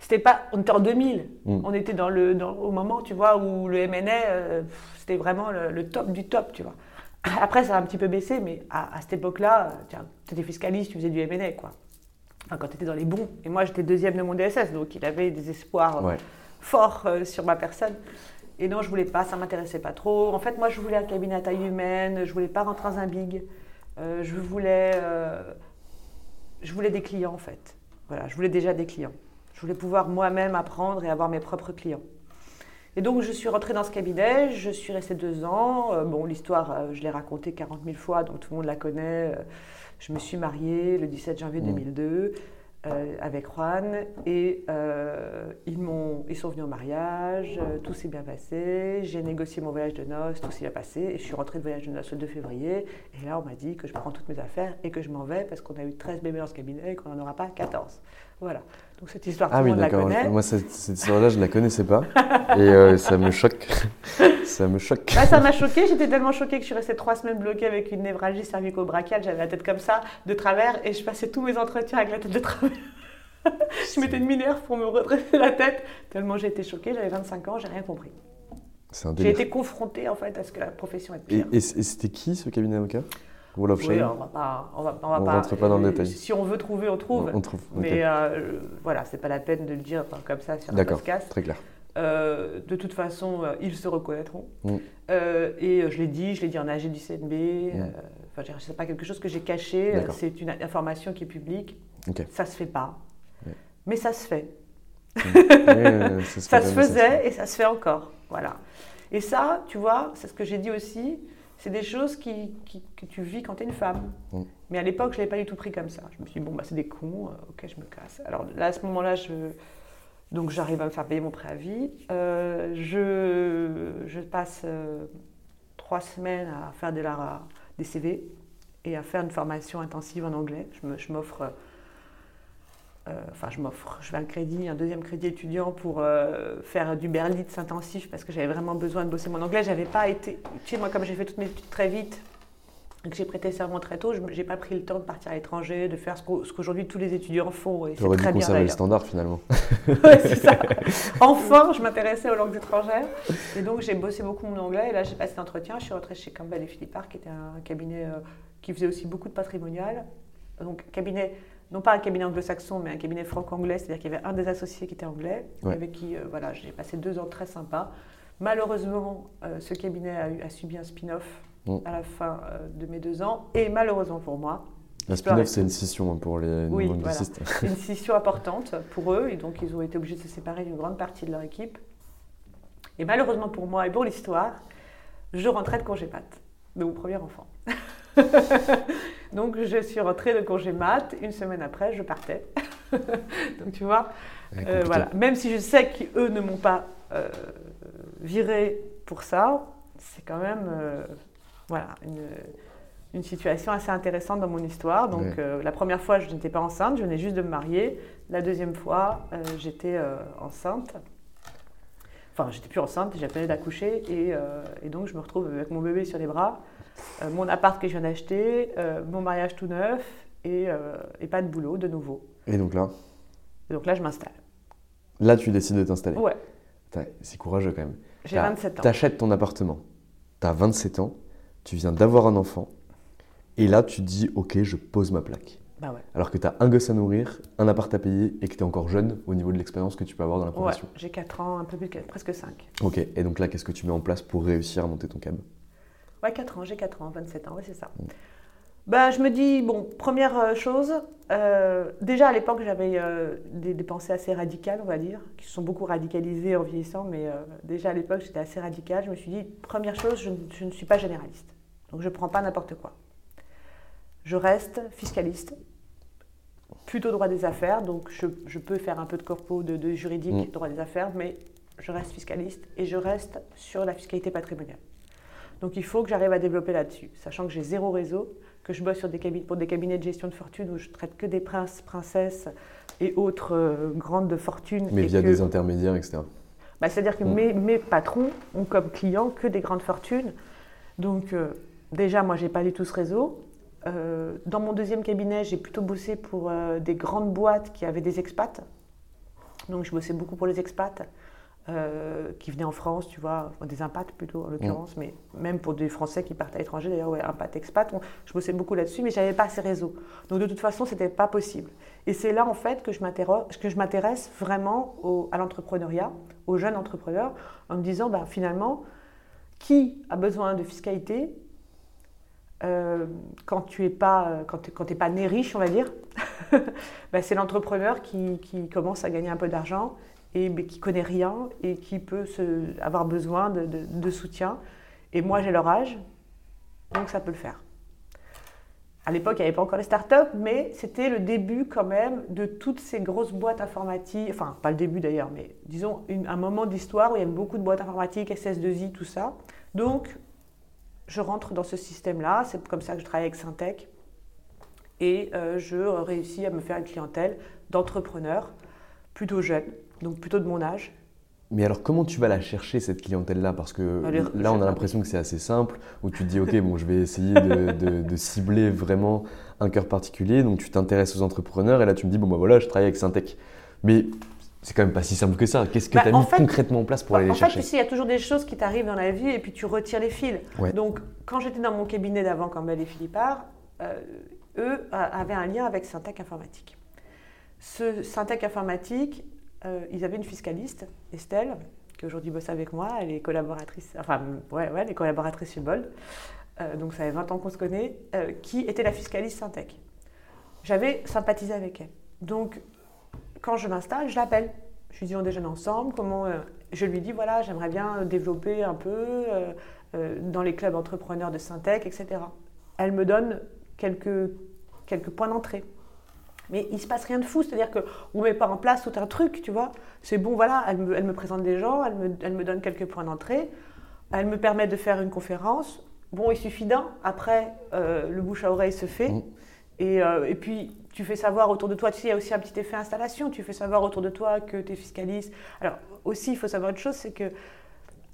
c'était pas. On était en 2000. Mm. On était dans le, dans- au moment, tu vois, où le MNA, euh, c'était vraiment le, le top du top, tu vois. Après, ça a un petit peu baissé, mais à, à cette époque-là, tu étais fiscaliste, tu faisais du MNA, quoi. Enfin, quand tu étais dans les bons. Et moi, j'étais deuxième de mon DSS, donc il avait des espoirs euh, Ouais. forts euh, sur ma personne. Et non, je voulais pas, ça m'intéressait pas trop. En fait, moi, je voulais un cabinet à taille humaine, je voulais pas rentrer dans un big. Euh, je voulais, euh, je voulais des clients en fait. Voilà, je voulais déjà des clients. Je voulais pouvoir moi-même apprendre et avoir mes propres clients. Et donc, je suis rentrée dans ce cabinet, je suis restée deux ans. Euh, bon, l'histoire, je l'ai racontée 40 000 fois, donc tout le monde la connaît. Je me suis mariée le 17 janvier Mm. 2002 euh, avec Juan et euh, ils, m'ont, ils sont venus au mariage, euh, tout s'est bien passé. J'ai négocié mon voyage de noces, tout s'est bien passé. Et je suis rentrée de voyage de noces le 2 février. Et là, on m'a dit que je prends toutes mes affaires et que je m'en vais parce qu'on a eu 13 bébés dans ce cabinet et qu'on n'en aura pas 14. Voilà. Donc, cette histoire, Ah oui, monde la d'accord. connaît. Moi, cette, cette histoire-là, je la connaissais pas. Et ça me choque. ça me choque. Bah, ça m'a choquée, j'étais tellement choquée que je suis restée trois semaines bloquée avec une névralgie cervico-brachiale, j'avais la tête comme ça, de travers, et je passais tous mes entretiens avec la tête de travers. je mettais une minerve pour me redresser la tête, tellement j'ai été choquée, j'avais 25 ans, j'ai rien compris. J'ai été confrontée en fait à ce que la profession est pire. et- et c'était qui ce cabinet d'avocat? Wall of Oui, on va pas, on va, on va On pas, rentre pas dans le euh, détail. Si on veut trouver, on trouve. On trouve. Mais euh, voilà, c'est pas la peine de le dire comme ça sur un D'accord, podcast. très clair. Euh, de toute façon, euh, ils se reconnaîtront. Mm. Euh, et je l'ai dit, je l'ai dit en AG du CNB. Mm. Enfin, c'est pas quelque chose que j'ai caché. C'est une information qui est publique. Ok. Ça se fait pas, Ouais. mais ça se fait. Ça se, Ça faisait et ça se fait encore. Voilà. Et ça, tu vois, c'est ce que j'ai dit aussi. C'est des choses qui, qui- que tu vis quand tu es une femme. Mm. Mais à l'époque, je ne l'avais pas du tout pris comme ça. Je me suis dit, bon, bah, c'est des cons, ok, je me casse. Alors là, à ce moment-là, je... donc j'arrive à me faire payer mon préavis. Euh, je, passe euh, trois semaines à faire des CV et à faire une formation intensive en anglais. Je m'offre. euh, enfin, je m'offre, je fais un crédit, un deuxième crédit étudiant pour euh, faire du Berlitz intensif parce que j'avais vraiment besoin de bosser mon anglais. J'avais pas été, tu sais, moi, comme j'ai fait toutes mes études très vite que j'ai prêté serment très tôt, je n'ai pas pris le temps de partir à l'étranger, de faire ce qu'au- ce qu'aujourd'hui tous les étudiants font. Et Tu c'est aurais dû bien conserver le standard finalement. Ouais, c'est ça. Enfin, je m'intéressais aux langues étrangères. Et donc, j'ai bossé beaucoup mon anglais. Et là, j'ai passé l'entretien. Je suis rentrée chez Campbell et Philippard, qui était un cabinet euh, qui faisait aussi beaucoup de patrimonial. Donc, cabinet, non pas un cabinet anglo-saxon, mais un cabinet franco-anglais. C'est-à-dire qu'il y avait un des associés qui était anglais, Ouais. avec qui euh, voilà, j'ai passé deux ans très sympas. Malheureusement, euh, ce cabinet a, eu- a subi un spin-off Mm. à la fin euh, de mes deux ans. Et malheureusement pour moi, L'histoire spin-off, est- c'est une scission hein, pour les Oui, non-anglicistes. une scission importante pour eux, et donc ils ont été obligés de se séparer d'une grande partie de leur équipe. Et malheureusement pour moi et pour l'histoire, je rentrais de congé mat de mon premier enfant. donc je suis rentrée de congé mat, une semaine après, je partais. donc tu vois, euh, voilà. même si je sais qu'eux ne m'ont pas euh, viré pour ça, c'est quand même euh, voilà, une, une situation assez intéressante dans mon histoire. Donc Ouais. euh, la première fois, je n'étais pas enceinte, je venais juste de me marier. La deuxième fois, euh, j'étais euh, enceinte. Enfin, j'étais plus enceinte, j'appelais d'accoucher et, et donc je me retrouve avec mon bébé sur les bras, mon appart que je viens d'acheter, mon mariage tout neuf et, et pas de boulot de nouveau. Et donc là, Et donc là, je m'installe. là, tu décides de t'installer. Ouais, C'est courageux quand même. j'ai T'as- 27 ans. T'achètes ton appartement, t'as 27 ans, tu viens d'avoir un enfant, et là, tu te dis, ok, je pose ma plaque. Bah ouais. Alors que t'as un gosse à nourrir, un appart à payer, et que t'es encore jeune au niveau de l'expérience que tu peux avoir dans la Ouais, profession. j'ai 4 ans, un peu plus, que- presque 5. Ok, et donc là, qu'est-ce que tu mets en place pour réussir à monter ton cab? Ouais, 4 ans, j'ai 4 ans, 27 ans, ouais, c'est ça. Mm. Ben, je me dis, bon, première euh, chose, euh, déjà à l'époque j'avais euh, des, des pensées assez radicales, on va dire, qui se sont beaucoup radicalisées en vieillissant, mais euh, déjà à l'époque j'étais assez radicale. Je me suis dit, première chose, je ne suis pas généraliste, donc je ne prends pas n'importe quoi. Je reste fiscaliste, plutôt droit des affaires, donc je, je peux faire un peu de corpo, de, de juridique, Mm. droit des affaires, mais je reste fiscaliste et je reste sur la fiscalité patrimoniale. Donc il faut que j'arrive à développer là-dessus, sachant que j'ai zéro réseau, que je bosse sur des cabinets, pour des cabinets de gestion de fortune où je traite que des princes, princesses et autres euh, grandes de fortune. Mais et via que- des intermédiaires, etc. bah, C'est-à-dire que Mm. mes, mes patrons ont comme clients que des grandes fortunes. Donc, euh, déjà, moi, j'ai pas du tout ce réseau. Euh, dans mon deuxième cabinet, j'ai plutôt bossé pour euh, des grandes boîtes qui avaient des expats. Donc, je bossais beaucoup pour les expats euh, qui venaient en France, tu vois, des impats plutôt en l'occurrence, mais même pour des Français qui partent à l'étranger, d'ailleurs, ouais, impact expat, on- je bossais beaucoup là-dessus, mais j'avais pas ces réseaux. Donc, de toute façon, c'était pas possible. Et c'est là, en fait, que je m'interroge- que je m'intéresse vraiment au- à l'entrepreneuriat, aux jeunes entrepreneurs, en me disant, bah, finalement, qui a besoin de fiscalité euh, quand tu n'es pas, quand pas né riche, on va dire bah, C'est l'entrepreneur qui, commence à gagner un peu d'argent et mais qui connaît rien et qui peut avoir besoin de, soutien. Et moi, j'ai leur âge, donc ça peut le faire. À l'époque, il n'y avait pas encore les startups, mais c'était le début quand même de toutes ces grosses boîtes informatiques. Enfin, pas le début d'ailleurs, mais disons un moment d'histoire où il y avait beaucoup de boîtes informatiques, SS2I, tout ça. Donc, je rentre dans ce système-là. C'est comme ça que je travaille avec Syntec. Et euh, je réussis à me faire une clientèle d'entrepreneurs plutôt jeunes, donc plutôt de mon âge. Mais alors, comment tu vas la chercher, cette clientèle-là? Parce que Allez, là, on a l'impression que c'est assez simple, où tu te dis, OK, bon, je vais essayer de, de- de cibler vraiment un cœur particulier. Donc, tu t'intéresses aux entrepreneurs, et là, tu me dis, bon, bah voilà, je travaille avec Syntec. Mais c'est quand même pas si simple que ça. Qu'est-ce que Bah, tu as en mis fait- concrètement en place pour Bah, aller les en chercher fait, tu sais, il y a toujours des choses qui t'arrivent dans la vie et puis tu retires les fils. Ouais. Donc, quand j'étais dans mon cabinet d'avant, Campbell et Philippard, euh, eux euh, avaient un lien avec Syntec Informatique. Ce Syntec Informatique, euh, ils avaient une fiscaliste, Estelle, qui aujourd'hui bosse avec moi. Elle est collaboratrice, enfin, ouais, ouais, elle est collaboratrice chez Bold. Euh, donc, ça fait 20 ans qu'on se connaît, euh, qui était la fiscaliste Syntec. J'avais sympathisé avec elle. Donc, quand je m'installe, je l'appelle. Je lui dis, on déjeune ensemble. Comment euh, Je lui dis, voilà, j'aimerais bien développer un peu euh, euh, dans les clubs entrepreneurs de Syntec, etc. Elle me donne quelques, quelques points d'entrée. Mais il se passe rien de fou, c'est-à-dire qu'on ne met pas en place tout un truc, tu vois. C'est bon, voilà, elle me, elle me présente des gens, elle me, elle me donne quelques points d'entrée, elle me permet de faire une conférence. Bon, il suffit d'un, après, euh, le bouche à oreille se fait. Mm. Et, euh, et puis, tu fais savoir autour de toi, tu sais, il y a aussi un petit effet installation, tu fais savoir autour de toi que tu es fiscaliste. Alors, aussi, il faut savoir une chose, c'est que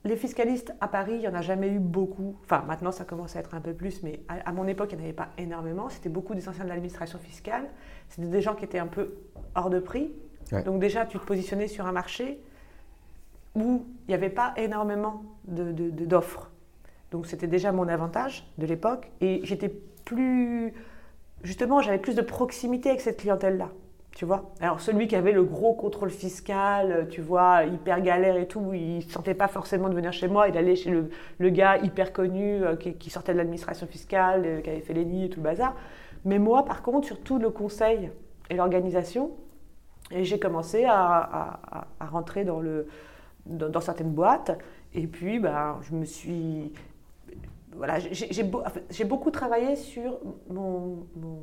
les fiscalistes à Paris, il n'y en a jamais eu beaucoup. Enfin, maintenant, ça commence à être un peu plus, mais à, à mon époque, il n'y en avait pas énormément. C'était beaucoup des anciens de l'administration fiscale. C'était des gens qui étaient un peu hors de prix. Ouais. Donc, déjà, tu te positionnais sur un marché où il n'y avait pas énormément de- de- de- d'offres. Donc, c'était déjà mon avantage de l'époque. Et j'étais plus. Justement, j'avais plus de proximité avec cette clientèle-là. Tu vois Alors, celui qui avait le gros contrôle fiscal, euh, tu vois, hyper galère et tout, il ne sentait pas forcément de venir chez moi. Il allait chez le, gars hyper connu euh, qui, sortait de l'administration fiscale, euh, qui avait fait les nids et tout le bazar. Mais moi, par contre, sur tout le conseil et l'organisation, et j'ai commencé à, rentrer dans, le, dans certaines boîtes. Et puis, ben, je me suis. Voilà, j'ai beau- beaucoup travaillé sur mon, mon,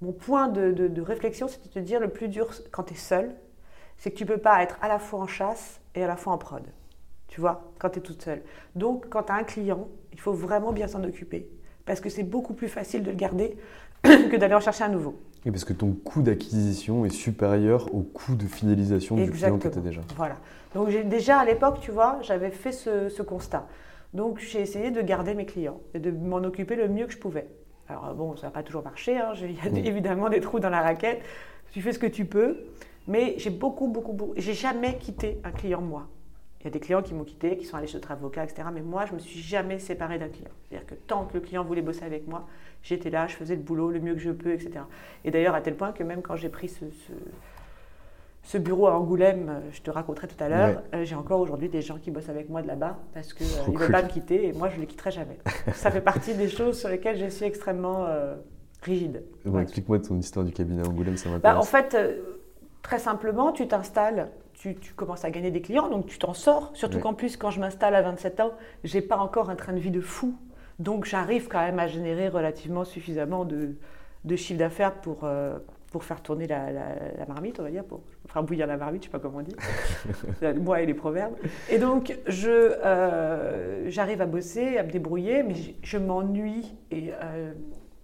mon point de, de- de réflexion, c'est de te dire le plus dur quand tu es seul, c'est que tu peux pas être à la fois en chasse et à la fois en prod. Tu vois, quand tu es toute seule. Donc, quand tu as un client, il faut vraiment bien s'en occuper. Parce que c'est beaucoup plus facile de le garder que d'aller en chercher un nouveau. Et parce que ton coût d'acquisition est supérieur au coût de fidélisation du client que tu as déjà. Voilà. Donc déjà à l'époque, tu vois, j'avais fait ce, ce constat. Donc j'ai essayé de garder mes clients et de m'en occuper le mieux que je pouvais. Alors bon, ça n'a pas toujours marché. hein. Il y a Mm. évidemment des trous dans la raquette. Tu fais ce que tu peux. Mais j'ai beaucoup, beaucoup, beaucoup. J'ai jamais quitté un client moi. Il y a des clients qui m'ont quitté, qui sont allés chez d'autres avocats, etc. Mais moi, je me suis jamais séparée d'un client. C'est-à-dire que tant que le client voulait bosser avec moi, j'étais là, je faisais le boulot le mieux que je peux, etc. Et d'ailleurs, à tel point que même quand j'ai pris ce, ce- ce bureau à Angoulême, euh, je te raconterai tout à l'heure, euh, j'ai encore aujourd'hui des gens qui bossent avec moi de là-bas parce qu'ils Trop ne veulent pas me quitter et moi, je ne les quitterai jamais. Ça fait partie des choses sur lesquelles je suis extrêmement euh, rigide. Bon. Explique-moi ton histoire du cabinet à Angoulême, ça m'intéresse. Bah, en fait, euh, très simplement, tu t'installes, tu, tu commences à gagner des clients, donc tu t'en sors. Surtout Ouais. qu'en plus, quand je m'installe à 27 ans, j'ai pas encore un train de vie de fou. Donc j'arrive quand même à générer relativement suffisamment de, de chiffre d'affaires pour, euh, pour faire tourner la, marmite, on va dire, pour faire bouillir la marmite, je ne sais pas comment on dit. Moi et les proverbes. Et donc, je, euh, j'arrive à bosser, à me débrouiller, mais je, m'ennuie. Et euh,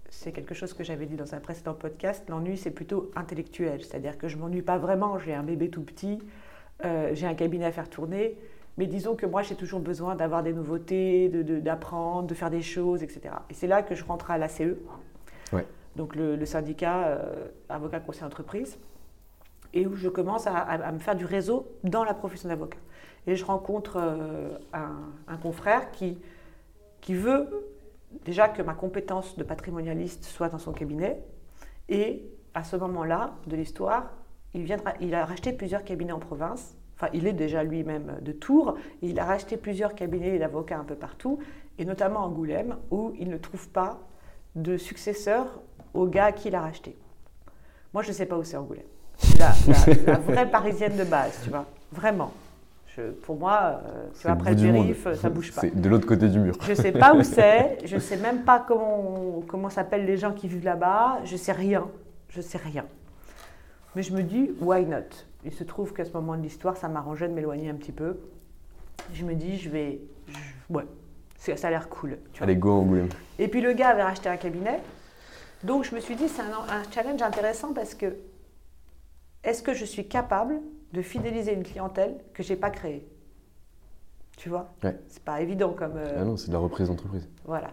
c'est quelque chose que j'avais dit dans un précédent podcast. L'ennui, c'est plutôt intellectuel. C'est-à-dire que je ne m'ennuie pas vraiment. J'ai un bébé tout petit, euh, j'ai un cabinet à faire tourner. Mais disons que moi, j'ai toujours besoin d'avoir des nouveautés, d'apprendre, de, faire des choses, etc. Et c'est là que je rentre à l'ACE. Ouais donc le, syndicat euh, avocat conseil entreprise, et où je commence à, me faire du réseau dans la profession d'avocat. Et je rencontre euh, un, confrère qui, qui veut déjà que ma compétence de patrimonialiste soit dans son cabinet, et à ce moment-là de l'histoire, il, il a racheté plusieurs cabinets en province, enfin il est déjà lui-même de Tours, il a racheté plusieurs cabinets d'avocats un peu partout, et notamment en Angoulême, où il ne trouve pas de successeur au gars qui l'a racheté. Moi, je ne sais pas où c'est Angoulême. La, la, vraie parisienne de base, tu vois. Vraiment. pour moi, euh, après le périph, ça bouge pas. C'est de l'autre côté du mur. Je sais pas où c'est. Je sais même pas comment, comment s'appellent les gens qui vivent là-bas. Je sais rien. Je sais rien. Mais je me dis, why not? Il se trouve qu'à ce moment de l'histoire, ça m'arrangeait de m'éloigner un petit peu. Je me dis, je vais. ouais, ça a l'air cool. Allez, go Angoulême. Et puis le gars avait racheté un cabinet. Donc je me suis dit, c'est un, challenge intéressant parce que est-ce que je suis capable de fidéliser une clientèle que je n'ai pas créée? Tu vois? Ouais. C'est pas évident comme. Euh, ah non, c'est de la reprise d'entreprise. Voilà.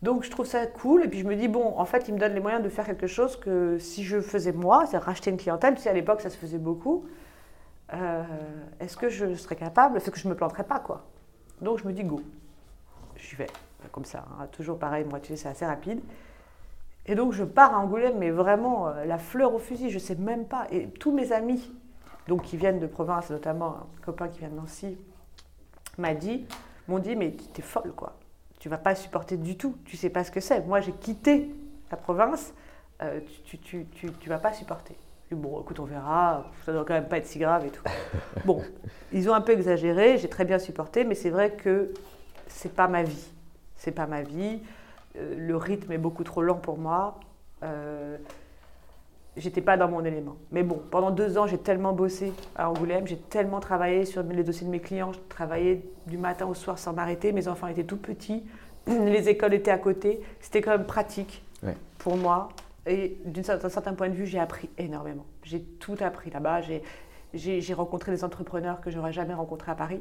Donc je trouve ça cool et puis je me dis, bon, en fait, il me donne les moyens de faire quelque chose que si je faisais moi, c'est racheter une clientèle, tu sais, à l'époque, ça se faisait beaucoup. Euh, est-ce que je serais capable Est-ce que je ne me planterais pas, quoi? Donc je me dis, go. Je vais, comme ça, hein. toujours pareil, moi, tu sais, c'est assez rapide. Et donc je pars à Angoulême, mais vraiment euh, la fleur au fusil, je ne sais même pas. Et tous mes amis, donc qui viennent de province, notamment un copain qui vient de Nancy, m'a dit, m'ont dit, mais tu es folle quoi. Tu vas pas supporter du tout. Tu sais pas ce que c'est. Moi j'ai quitté la province, euh, tu, tu, tu, tu, vas pas supporter. Et bon, écoute, on verra. Ça doit quand même pas être si grave et tout. bon, ils ont un peu exagéré. J'ai très bien supporté, mais c'est vrai que c'est pas ma vie. C'est pas ma vie. Euh, le rythme est beaucoup trop lent pour moi. Euh, j'étais pas dans mon élément. Mais bon, pendant deux ans, j'ai tellement bossé à Angoulême, j'ai tellement travaillé sur les dossiers de mes clients, je travaillais du matin au soir sans m'arrêter. Mes enfants étaient tout petits, les écoles étaient à côté. C'était quand même pratique pour moi. Et d'un certain point de vue, j'ai appris énormément. J'ai tout appris là-bas. J'ai rencontré des entrepreneurs que j'aurais jamais rencontrés à Paris,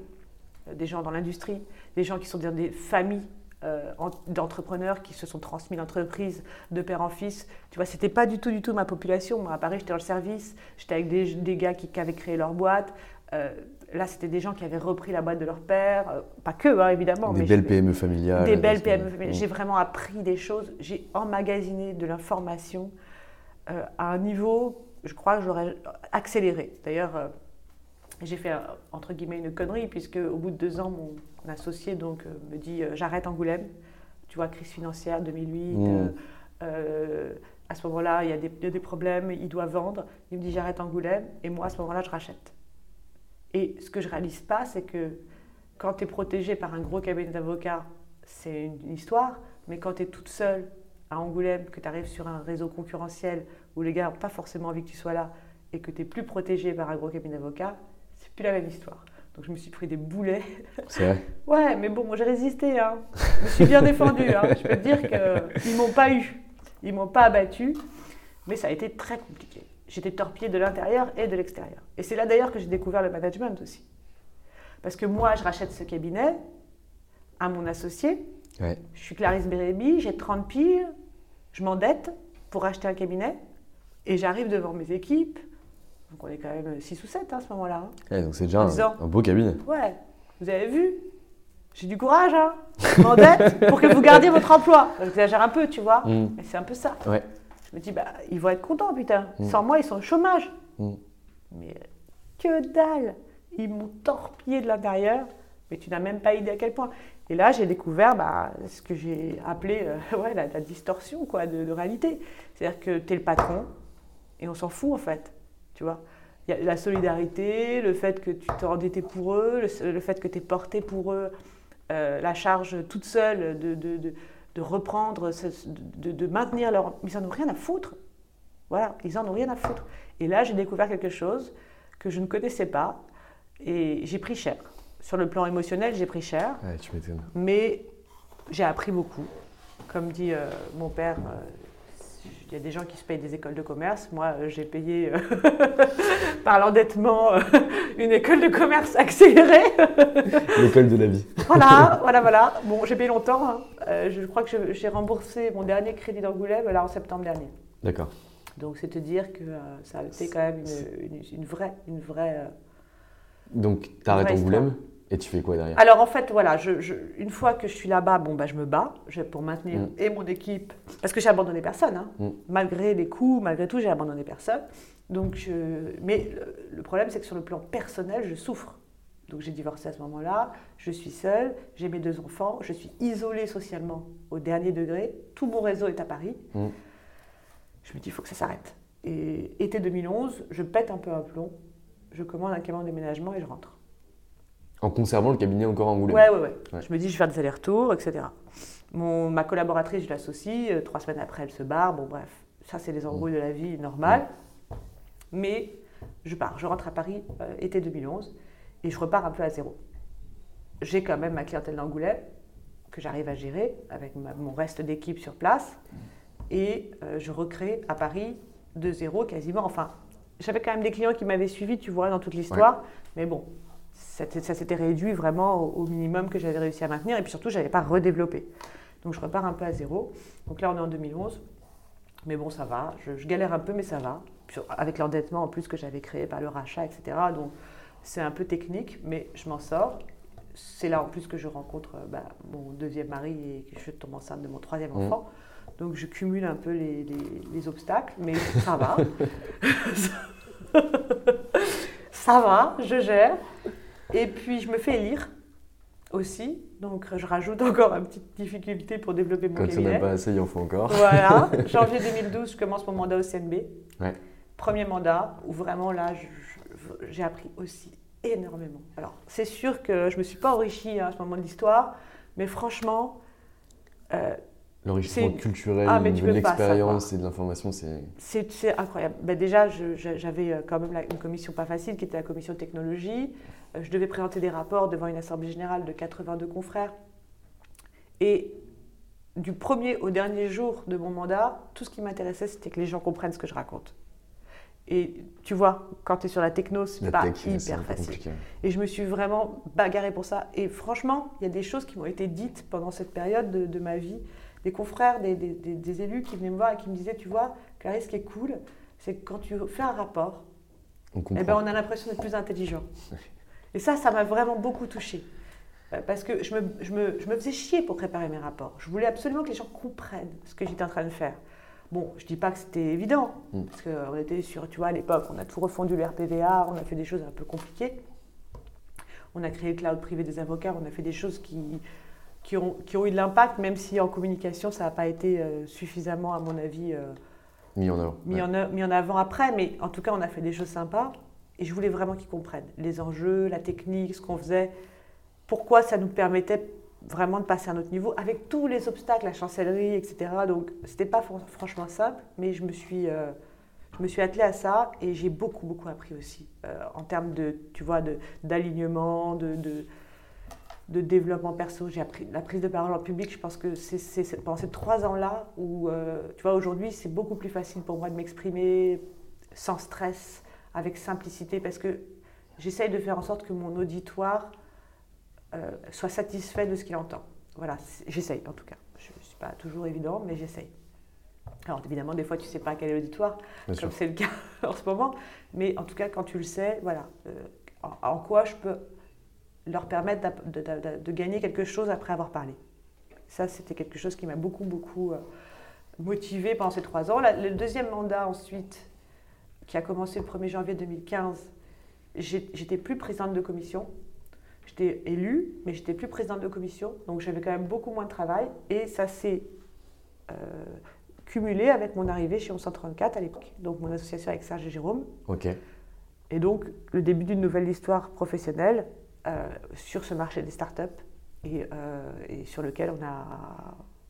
euh, des gens dans l'industrie, des gens qui sont dans des familles euh, d'entrepreneurs qui se sont transmis l'entreprise de père en fils. Tu vois, c'était pas du tout, du tout ma population. Moi, à Paris, j'étais dans le service, j'étais avec des, des gars qui, avaient créé leur boîte. Euh, là, c'était des gens qui avaient repris la boîte de leur père. Euh, pas que, hein, évidemment. Des belles PME familiales. Des belles PME familiales. J'ai vraiment appris des choses. J'ai emmagasiné de l'information à un niveau, je crois que j'aurais accéléré. D'ailleurs, j'ai fait entre guillemets une connerie puisque au bout de deux ans, mon associé donc euh, me dit euh, j'arrête Angoulême. Tu vois, crise financière 2008. Mmh. Euh, à ce moment-là, il y, a des, problèmes, il doit vendre. Il me dit j'arrête Angoulême et moi à ce moment-là, je rachète. Et ce que je réalise pas, c'est que quand tu es protégé par un gros cabinet d'avocats, c'est une histoire, mais quand tu es toute seule à Angoulême, que tu arrives sur un réseau concurrentiel où les gars n'ont pas forcément envie que tu sois là et que tu es plus protégé par un gros cabinet d'avocats, c'est plus la même histoire. Donc je me suis pris des boulets. C'est vrai? Ouais, mais bon, j'ai résisté. Hein. Je me suis bien défendu. Hein. Je peux te dire qu'ils ne m'ont pas eu. Ils ne m'ont pas abattu. Mais ça a été très compliqué. J'étais torpillée de l'intérieur et de l'extérieur. Et c'est là d'ailleurs que j'ai découvert le management aussi. Parce que moi, je rachète ce cabinet à mon associé. Ouais. Je suis Clarisse Bérébi, j'ai 30 piles, je m'endette pour acheter un cabinet. Et j'arrive devant mes équipes, donc on est quand même 6 ou 7 hein, à ce moment-là. Hein. donc c'est déjà un, beau cabinet. Ouais, vous avez vu J'ai du courage, hein Je m'endette pour que vous gardiez votre emploi. J'exagère un peu, tu vois, mm. mais c'est un peu ça. Ouais. Je me dis, bah, ils vont être contents, putain. Mm. Sans moi, ils sont au chômage. Mm. Mais que dalle Ils m'ont torpillé de l'intérieur, mais tu n'as même pas idée à quel point. Et là, j'ai découvert bah, ce que j'ai appelé euh, ouais, la, distorsion quoi, de, de réalité. C'est-à-dire que tu es le patron, et on s'en fout en fait tu vois. Il y a la solidarité, le fait que tu t'es endetté pour eux, le, fait que tu es porté pour eux, euh, la charge toute seule de, de, de, reprendre, de, maintenir leur... Ils n'en ont rien à foutre. Voilà, ils en ont rien à foutre. Et là, j'ai découvert quelque chose que je ne connaissais pas et j'ai pris cher. Sur le plan émotionnel, j'ai pris cher. Ouais, tu m'étonnes. Mais j'ai appris beaucoup. Comme dit euh, mon père, euh, il y a des gens qui se payent des écoles de commerce. Moi, euh, j'ai payé, euh, par l'endettement, euh, une école de commerce accélérée. L'école de la vie. voilà, voilà, voilà. Bon, j'ai payé longtemps. hein. Euh, je crois que j'ai remboursé mon dernier crédit d'Angoulême là en septembre dernier. D'accord. Donc, c'est te dire que euh, ça a été quand même une, une- une vraie, une vraie. euh, Donc, t'arrêtes Angoulême? Et tu fais quoi derrière? Alors en fait, voilà, je- je- une fois que je suis là-bas, bon, bah, je me bats pour maintenir Mm. et mon équipe, parce que j'ai abandonné personne. hein. Mm. Malgré les coups, malgré tout, j'ai abandonné personne. Donc, je- Mais le, le problème, c'est que sur le plan personnel, je souffre. Donc j'ai divorcé à ce moment-là, je suis seule, j'ai mes deux enfants, je suis isolée socialement au dernier degré, tout mon réseau est à Paris. Mm. Je me dis, il faut que ça s'arrête. Et été 2011, je pète un peu un plomb, je commande un camion de déménagement et je rentre. En conservant le cabinet encore à Angoulême Ouais, ouais, ouais, Ouais. Je me dis, je vais faire des allers-retours, etc. Mon, ma collaboratrice, je l'associe. euh, trois semaines après, elle se barre. Bon, bref, ça, c'est les embrouilles de la vie normale. Mais je pars. Je rentre à Paris euh, été 2011 et je repars un peu à zéro. J'ai quand même ma clientèle d'Angoulême que j'arrive à gérer avec ma- mon reste d'équipe sur place. Et euh, je recrée à Paris de zéro quasiment. Enfin, j'avais quand même des clients qui m'avaient suivi, tu vois, dans toute l'histoire. Mais bon, ça, s'était réduit vraiment au, au minimum que j'avais réussi à maintenir. Et puis surtout, je n'avais pas redéveloppé. Donc je repars un peu à zéro. Donc là, on est en 2011. Mais bon, ça va. Je, je galère un peu, mais ça va. Puis, avec l'endettement en plus que j'avais créé par le rachat, etc. Donc c'est un peu technique, mais je m'en sors. C'est là en plus que je rencontre euh, bah, mon deuxième mari et que je tombe enceinte de mon troisième Mhm. enfant. Donc je cumule un peu les, les- les obstacles, mais ça va. ça va, je gère. Et puis je me fais élire aussi. Donc je rajoute encore une petite difficulté pour développer mon Quand cabinet. n'a pas assez, il en faut encore. Voilà, janvier 2012, je commence mon mandat au CNB. Ouais. Premier mandat où vraiment là, j'ai appris aussi énormément. Alors, c'est sûr que je ne me suis pas enrichie hein, à ce moment de l'histoire, mais franchement, euh, L'enrichissement culturel, Ah, l'expérience et de l'information, c'est. c'est incroyable. Ben déjà, j'avais euh, quand même la- une commission pas facile qui était la commission technologie. Euh, Je devais présenter des rapports devant une assemblée générale de 82 confrères. Et du premier au dernier jour de mon mandat, tout ce qui m'intéressait, c'était que les gens comprennent ce que je raconte. Et tu vois, quand tu es sur la techno, c'est pas tech, hyper facile. compliqué. Et je me suis vraiment bagarrée pour ça. Et franchement, il y a des choses qui m'ont été dites pendant cette période de, de ma vie. Des confrères, des, des- des- des élus qui venaient me voir et qui me disaient, tu vois, Clarisse, ce qui est cool, c'est que quand tu fais un rapport, On eh ben, on a l'impression d'être plus intelligent. Et ça, ça m'a vraiment beaucoup touchée. Euh, Parce que je me, je, me, je me faisais chier pour préparer mes rapports. Je voulais absolument que les gens comprennent ce que j'étais en train de faire. Bon, je dis pas que c'était évident, Mm. parce qu'on était sur, tu vois, à l'époque, on a tout refondu le RPVA, on a fait des choses un peu compliquées. On a créé le cloud privé des avocats, on a fait des choses qui, qui, ont, qui ont eu de l'impact, même si en communication, ça n'a pas été euh, suffisamment, à mon avis, euh, Mis en avant. mis, ouais. en, mis en avant après, mais en tout cas, on a fait des choses sympas. Et je voulais vraiment qu'ils comprennent les enjeux, la technique, ce qu'on faisait, pourquoi ça nous permettait vraiment de passer à un autre niveau, avec tous les obstacles, la chancellerie, etc. Donc, c'était pas fran- franchement simple, mais je me suis, euh, je me suis attelée à ça et j'ai beaucoup, beaucoup appris aussi euh, en termes de, tu vois, d'alignement, de, de, de développement perso. J'ai appris la prise de parole en public. Je pense que c'est pendant ces trois ans-là où, euh, tu vois, aujourd'hui, c'est beaucoup plus facile pour moi de m'exprimer sans stress, avec simplicité, parce que j'essaye de faire en sorte que mon auditoire euh, soit satisfait de ce qu'il entend. Voilà, j'essaye en tout cas. Je ne suis pas toujours évident, mais j'essaye. Alors évidemment, des fois, tu ne sais pas quel est l'auditoire, comme c'est le cas en ce moment, mais en tout cas, quand tu le sais, voilà, euh, en, en quoi je peux leur permettre de, de- de- de gagner quelque chose après avoir parlé. Ça, c'était quelque chose qui m'a beaucoup, beaucoup euh, motivée pendant ces trois ans. La- le deuxième mandat, ensuite, qui a commencé le 1er janvier 2015, j'ai- j'étais plus présidente de commission. J'étais élue, mais j'étais plus présidente de commission, donc j'avais quand même beaucoup moins de travail. Et ça s'est euh, cumulé avec mon arrivée chez 1134 à l'époque, donc mon association avec Serge et Jérôme. Ok. Et donc, le début d'une nouvelle histoire professionnelle sur ce marché des startups et, euh, et sur lequel on a,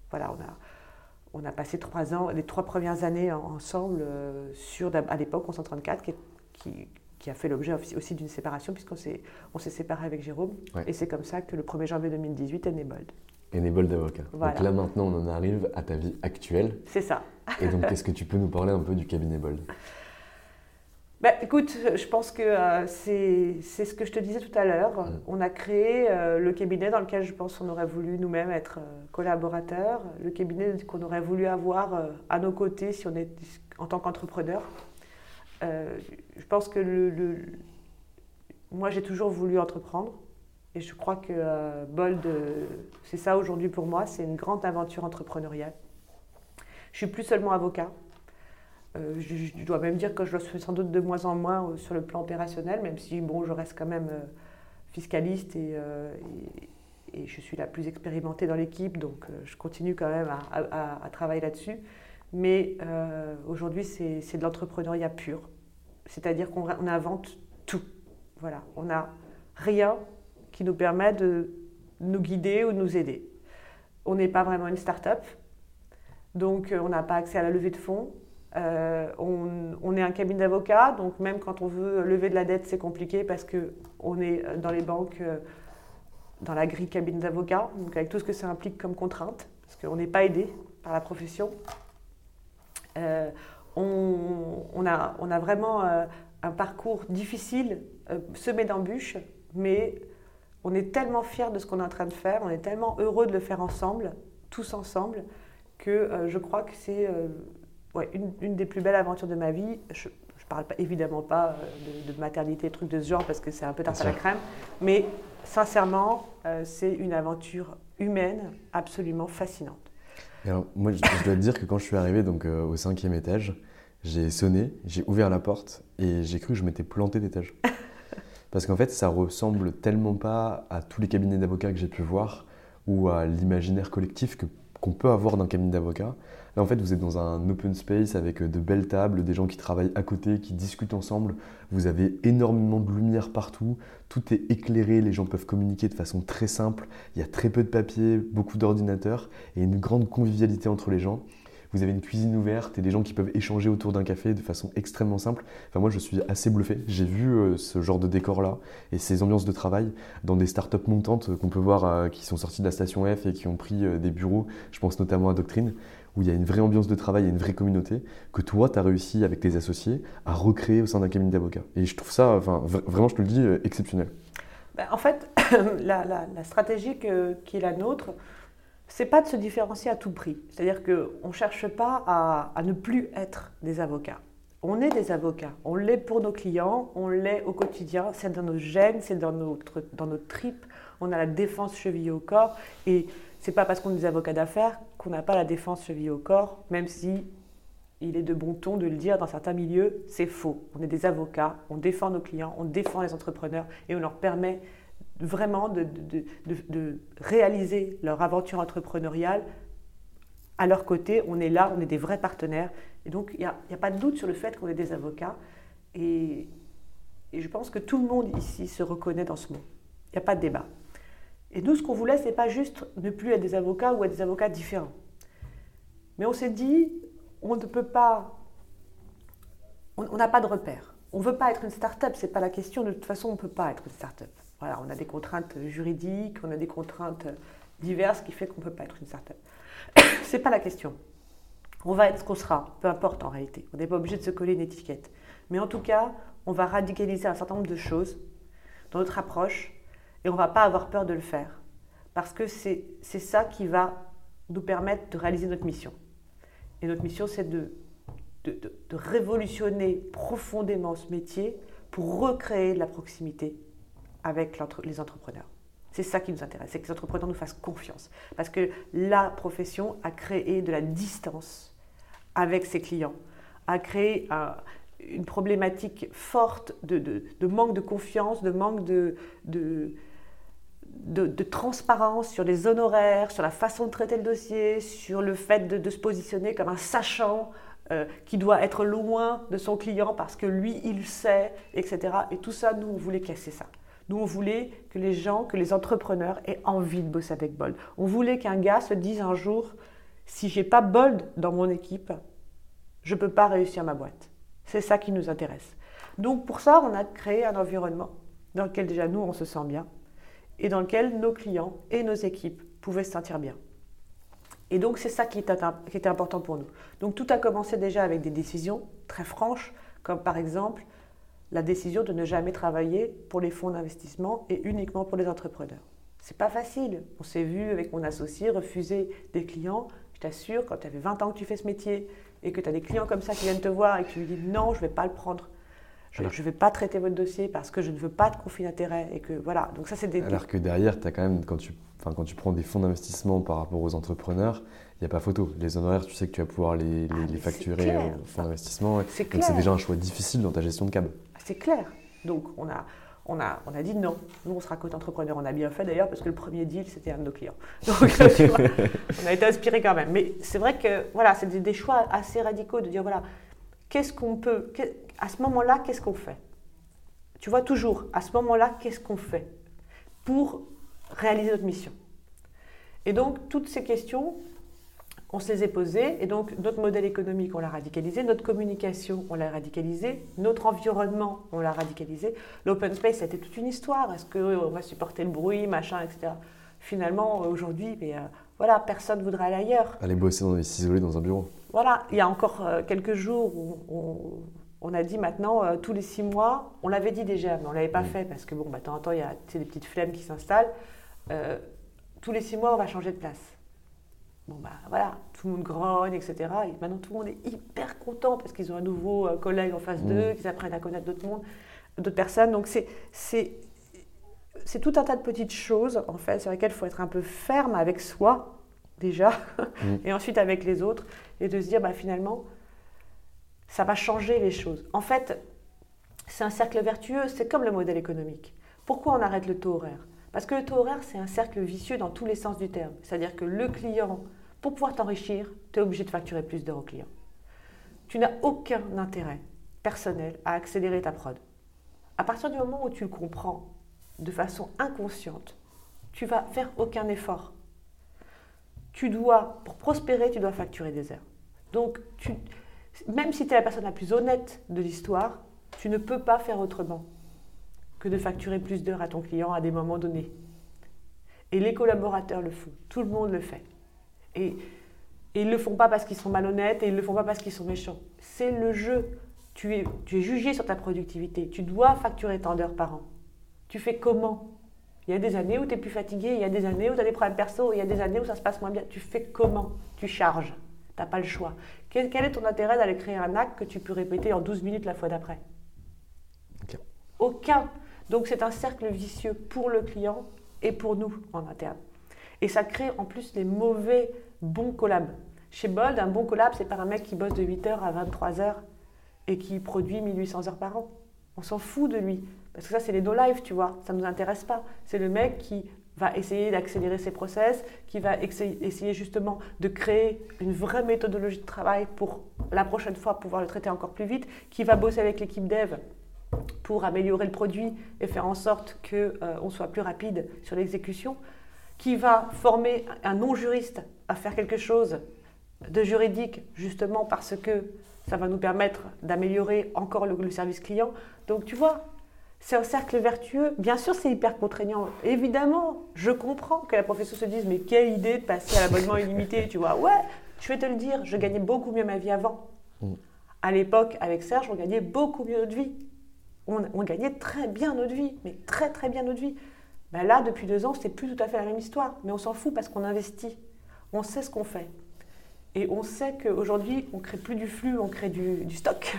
voilà, on a, on a passé trois ans, les trois premières années ensemble sur, à l'époque, 134, qui, qui, qui a fait l'objet aussi d'une séparation, puisqu'on s'est, on s'est séparé avec Jérôme. Et c'est comme ça que le 1er janvier 2018 est né Bold. Et né Bold Avocat. Donc là, maintenant, on en arrive à ta vie actuelle. C'est ça. Et donc, est-ce que tu peux nous parler un peu du cabinet Bold? Bah, écoute, je pense que euh, c'est, ce que je te disais tout à l'heure. Mm. On a créé euh, le cabinet dans lequel je pense qu'on aurait voulu nous-mêmes être euh, collaborateurs, le cabinet qu'on aurait voulu avoir à nos côtés si on est en tant qu'entrepreneur. Euh, je pense que le, moi, j'ai toujours voulu entreprendre. Et je crois que euh, Bold, euh, c'est ça aujourd'hui pour moi, c'est une grande aventure entrepreneuriale. Je suis plus seulement avocat. Je, dois même dire que je le suis sans doute de moins en moins sur le plan opérationnel, même si bon, je reste quand même fiscaliste et, je suis la plus expérimentée dans l'équipe, donc je continue quand même à travailler là-dessus. Mais euh, aujourd'hui, c'est de l'entrepreneuriat pur. C'est-à-dire qu'on invente tout. Voilà, on n'a rien qui nous permet de nous guider ou de nous aider. On n'est pas vraiment une start-up, donc euh, on n'a pas accès à la levée de fonds. Euh, on, est un cabinet d'avocats, donc même quand on veut lever de la dette, c'est compliqué parce qu'on est dans les banques, dans la grille cabinet d'avocats, donc avec tout ce que ça implique comme contrainte, parce qu'on n'est pas aidé par la profession. Euh, on, a, vraiment euh, un parcours difficile, euh, semé d'embûches, mais on est tellement fiers de ce qu'on est en train de faire, on est tellement heureux de le faire ensemble, tous ensemble, que je crois que c'est une, des plus belles aventures de ma vie. Je ne parle pas, évidemment pas de, maternité, trucs de ce genre, parce que c'est un peu tarte à la crème, mais sincèrement, c'est une aventure humaine absolument fascinante moi, je, dois te dire que quand je suis arrivé donc, euh, au cinquième étage, j'ai sonné, j'ai ouvert la porte et j'ai cru que je m'étais planté d'étage. Parce qu'en fait, ça ressemble tellement pas à tous les cabinets d'avocats que j'ai pu voir ou à l'imaginaire collectif qu'on peut avoir d'un cabinet d'avocats. Là, en fait, vous êtes dans un open space avec euh, de belles tables, des gens qui travaillent à côté, qui discutent ensemble. Vous avez énormément de lumière partout. Tout est éclairé. Les gens peuvent communiquer de façon très simple. Il y a très peu de papier, beaucoup d'ordinateurs et une grande convivialité entre les gens. Vous avez une cuisine ouverte et des gens qui peuvent échanger autour d'un café de façon extrêmement simple. Enfin, moi, je suis assez bluffé. J'ai vu euh, ce genre de décor-là et ces ambiances de travail dans des startups montantes qu'on peut voir euh, qui sont sorties de la station F et qui ont pris des bureaux. Je pense notamment à Doctrine où il y a une vraie ambiance de travail une vraie communauté, que toi, tu as réussi avec tes associés à recréer au sein d'un cabinet d'avocats. Et je trouve ça, enfin, vraiment, je te le dis, euh, exceptionnel. Ben, en fait, la, stratégie qui est la nôtre, c'est pas de se différencier à tout prix. C'est-à-dire qu'on ne cherche pas à, ne plus être des avocats. On est des avocats. On l'est pour nos clients, on l'est au quotidien. C'est dans nos gènes, c'est dans notre, dans notre tripes. On a la défense chevillée au corps. Et c'est pas parce qu'on est des avocats d'affaires qu'on n'a pas la défense cheville au corps, même si il est de bon ton de le dire dans certains milieux, c'est faux. On est des avocats, on défend nos clients, on défend les entrepreneurs et on leur permet vraiment de, réaliser leur aventure entrepreneuriale à leur côté. On est là, on est des vrais partenaires. Et donc, il n'y a, pas de doute sur le fait qu'on est des avocats. Et je pense que tout le monde ici se reconnaît dans ce mot. Il n'y a pas de débat. Et nous, ce qu'on voulait, c'est pas juste ne plus être des avocats ou être des avocats différents. Mais on s'est dit, on ne peut pas, on n'a pas de repère. On ne veut pas être une start-up, ce n'est pas la question. De toute façon, on ne peut pas être une start-up. Voilà, on a des contraintes juridiques, on a des contraintes diverses qui fait qu'on ne peut pas être une start-up. ce n'est pas la question. On va être ce qu'on sera, peu importe en réalité. On n'est pas obligé de se coller une étiquette. Mais en tout cas, on va radicaliser un certain nombre de choses dans notre approche et on ne va pas avoir peur de le faire. Parce que c'est ça qui va nous permettre de réaliser notre mission. Et notre mission, c'est de, de, de, révolutionner profondément ce métier pour recréer de la proximité avec les entrepreneurs. C'est ça qui nous intéresse, c'est que les entrepreneurs nous fassent confiance. Parce que la profession a créé de la distance avec ses clients, a créé une problématique forte de, de, manque de confiance, de manque de, de, transparence sur les honoraires, sur la façon de traiter le dossier, sur le fait de, se positionner comme un sachant euh, qui doit être loin de son client parce que lui, il sait, etc. Et tout ça, nous, on voulait casser ça. Nous, on voulait que les gens, que les entrepreneurs aient envie de bosser avec Bold. On voulait qu'un gars se dise un jour, Si j'ai pas Bold dans mon équipe, je ne peux pas réussir ma boîte. C'est ça qui nous intéresse. Donc pour ça, on a créé un environnement dans lequel déjà nous, on se sent bien et dans lequel nos clients et nos équipes pouvaient se sentir bien. Et donc c'est ça qui était, important pour nous. Donc tout a commencé déjà avec des décisions très franches, comme par exemple la décision de ne jamais travailler pour les fonds d'investissement et uniquement pour les entrepreneurs. C'est pas facile. On s'est vu avec mon associé refuser des clients. Je t'assure, quand tu avais 20 ans que tu fais ce métier et que tu as des clients comme ça qui viennent te voir et que tu lui dis non, je ne vais pas le prendre. Je ne vais pas traiter votre dossier parce que je ne veux pas de conflit d'intérêt. Et que voilà. Donc ça, c'est des. Alors que derrière, as quand même, quand tu, enfin, quand tu prends des fonds d'investissement par rapport aux entrepreneurs, il n'y a pas photo. Les honoraires, tu sais que tu vas pouvoir les, les, ah, facturer aux fonds d'investissement. C'est Donc c'est déjà un choix difficile dans ta gestion de cab. C'est clair. Donc on a, on a, on a dit non. Nous, on sera côté entrepreneur. On a bien fait d'ailleurs parce que le premier deal, c'était un de nos clients. Donc, on a été inspiré quand même. Mais c'est vrai que voilà, c'est des, choix assez radicaux de dire voilà, qu'est-ce qu'on peut, à ce moment-là, qu'est-ce qu'on fait? Tu vois, toujours, à ce moment-là, qu'est-ce qu'on fait pour réaliser notre mission? Et donc, toutes ces questions, on se les est posées. Et donc, notre modèle économique, on l'a radicalisé. Notre communication, on l'a radicalisé. Notre environnement, on l'a radicalisé. L'open space, c'était toute une histoire. Est-ce qu'on va supporter le bruit, machin, etc. Finalement, aujourd'hui, mais, euh, voilà, personne ne voudrait aller ailleurs. Aller bosser, dans, s'isoler dans un bureau. Voilà, il y a encore euh, quelques jours où on, a dit maintenant, euh, tous les six mois, on l'avait dit déjà, mais on ne l'avait pas mm. fait parce que, bon, bah, de temps en temps, il y a des petites flemmes qui s'installent. tous les six mois, on va changer de place. Bon, bah voilà, tout le monde grogne, etc. Et maintenant, tout le monde est hyper content parce qu'ils ont un nouveau euh, collègue en face d'eux, mmh. qu'ils apprennent à connaître d'autres d'autres personnes. Donc, c'est, c'est, c'est tout un tas de petites choses, en fait, sur lesquelles il faut être un peu ferme avec soi, déjà, mmh. et ensuite avec les autres, et de se dire, bah, finalement, ça va changer les choses. En fait, c'est un cercle vertueux, c'est comme le modèle économique. Pourquoi on arrête le taux horaire? Parce que le taux horaire, c'est un cercle vicieux dans tous les sens du terme. C'est-à-dire que le client, pour pouvoir t'enrichir, tu es obligé de facturer plus d'euros au client. Tu n'as aucun intérêt personnel à accélérer ta prod. À partir du moment où tu le comprends de façon inconsciente, tu vas faire aucun effort. Tu dois, pour prospérer, tu dois facturer des heures. Donc, même si tu es la personne la plus honnête de l'histoire, tu ne peux pas faire autrement que de facturer plus d'heures à ton client à des moments donnés. Et les collaborateurs le font, tout le monde le fait. Et, ils ne le font pas parce qu'ils sont malhonnêtes et ils ne le font pas parce qu'ils sont méchants. C'est le jeu. Tu es, jugé sur ta productivité. Tu dois facturer tant d'heures par an. Tu fais comment? Il y a des années où tu es plus fatigué, il y a des années où tu as des problèmes perso, il y a des années où ça se passe moins bien. Tu fais comment? Tu charges. Tu n'as pas le choix. Quel, quel, est ton intérêt d'aller créer un acte que tu peux répéter en 12 minutes la fois d'après? Aucun. Donc c'est un cercle vicieux pour le client et pour nous en interne. Et ça crée en plus des mauvais bons collabs. Chez Bold, un bon collab, c'est pas un mec qui bosse de 8h à 23h et qui produit 1800 heures par an. On s'en fout de lui. Parce que ça, c'est les no-life, tu vois. Ça ne nous intéresse pas. C'est le mec qui va essayer d'accélérer ses process, qui va essayer justement de créer une vraie méthodologie de travail pour la prochaine fois pouvoir le traiter encore plus vite, qui va bosser avec l'équipe dev pour améliorer le produit et faire en sorte qu'on euh, soit plus rapide sur l'exécution, qui va former un non-juriste à faire quelque chose de juridique, justement parce que ça va nous permettre d'améliorer encore le, service client. Donc tu vois, c'est un cercle vertueux. Bien sûr, c'est hyper contraignant. Évidemment, je comprends que la profession se dise, mais quelle idée de passer à l'abonnement illimité, tu vois. Ouais, je vais te le dire, je gagnais beaucoup mieux ma vie avant. Mm. À l'époque, avec Serge, on gagnait beaucoup mieux notre vie on, gagnait très bien notre vie, mais très très bien notre vie. Ben là, depuis deux ans, c'est plus tout à fait la même histoire, mais on s'en fout parce qu'on investit. On sait ce qu'on fait. Et on sait qu'aujourd'hui, on crée plus du flux, on crée du, stock.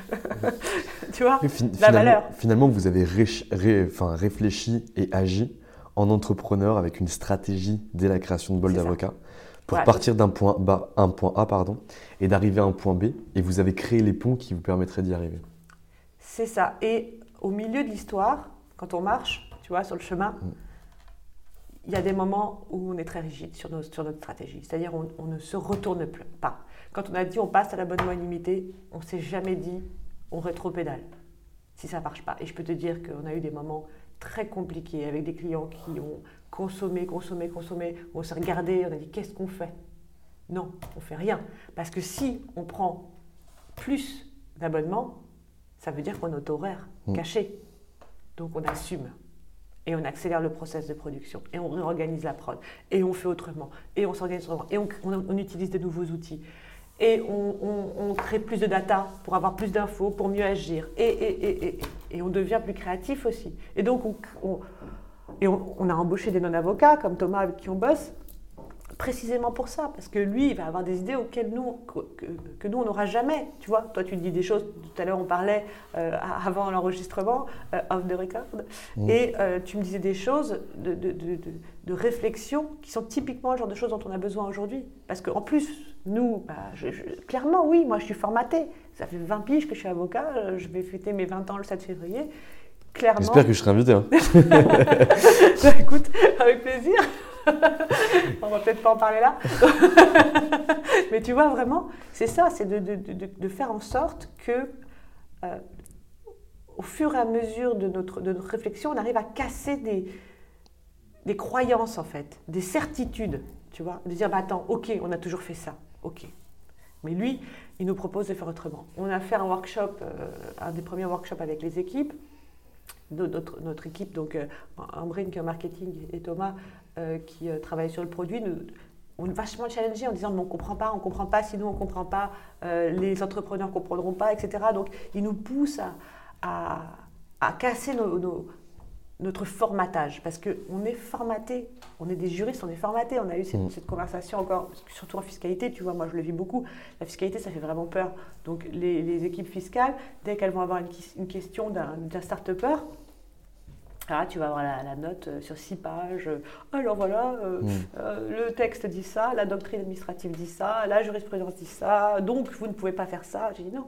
tu vois La valeur. Finalement, vous avez réfléchi et agi en entrepreneur avec une stratégie dès la création de Bol d'Avocat pour partir d'un point, un point A pardon, et d'arriver à un point B. Et vous avez créé les ponts qui vous permettraient d'y arriver. C'est ça. Et au milieu de l'histoire, quand on marche, tu vois, sur le chemin, mm. Il y a des moments où on est très rigide sur, sur notre stratégie. C'est-à-dire on, on, ne se retourne pas. Quand on a dit on passe à l'abonnement illimité, on ne s'est jamais dit on rétro-pédale si ça ne marche pas. Et je peux te dire qu'on a eu des moments très compliqués avec des clients qui ont consommé, consommé, consommé. On s'est regardé, on a dit qu'est-ce qu'on fait? Non, on fait rien. Parce que si on prend plus d'abonnements, ça veut dire qu'on est horaire Mm. caché. Donc on assume. Et on accélère le process de production. Et on réorganise la prod. Et on fait autrement. Et on s'organise autrement. Et on, utilise de nouveaux outils. Et on, crée plus de data pour avoir plus d'infos, pour mieux agir. Et, et, et, et, on devient plus créatif aussi. Et donc, on, on- et on, on a embauché des non-avocats comme Thomas avec qui on bosse, précisément pour ça, parce que lui, il va avoir des idées auxquelles nous, que, que nous, on n'aura jamais. Tu vois, toi, tu dis des choses, tout à l'heure, on parlait euh, avant l'enregistrement, euh, off the record, et euh, tu me disais des choses de, de, de, de- réflexion qui sont typiquement le genre de choses dont on a besoin aujourd'hui. Parce qu'en plus, nous, bah, je- je- clairement, oui, moi, je suis formatée. Ça fait 20 piges que je suis avocat, euh, je vais fêter mes 20 ans le 7 février. Clairement. J'espère que je serai invité. hein. Bah, écoute, avec plaisir. On va peut-être pas en parler là. Mais tu vois, vraiment, c'est ça, c'est de, de- de- de faire en sorte que, euh, au fur et à mesure de notre, de notre réflexion, on arrive à casser des, des croyances, en fait, des certitudes, tu vois. De dire, bah, attends, ok, on a toujours fait ça, ok. Mais lui, il nous propose de faire autrement. On a fait un workshop, euh, un des premiers workshops avec les équipes notre, notre équipe, donc euh, en marketing et Thomas euh, qui euh, travaillent sur le produit, nous, on est vachement challengés en disant mais on ne comprend pas, on ne comprend pas, sinon on ne comprend pas, euh, les entrepreneurs ne comprendront pas, etc. Donc ils nous poussent à, à, à casser nos- nos- notre formatage parce qu'on est formaté, on est des juristes, on est formatés, on a eu cette, Mm. cette conversation encore, surtout en fiscalité, tu vois, moi je le vis beaucoup, la fiscalité ça fait vraiment peur. Donc les, les équipes fiscales, dès qu'elles vont avoir une question d'un d'un start-upper, ah, tu vas avoir la, la note euh, sur six pages. euh, Alors voilà, euh, Mm. euh, le texte dit ça, la doctrine administrative dit ça, la jurisprudence dit ça, donc vous ne pouvez pas faire ça. J'ai dit non.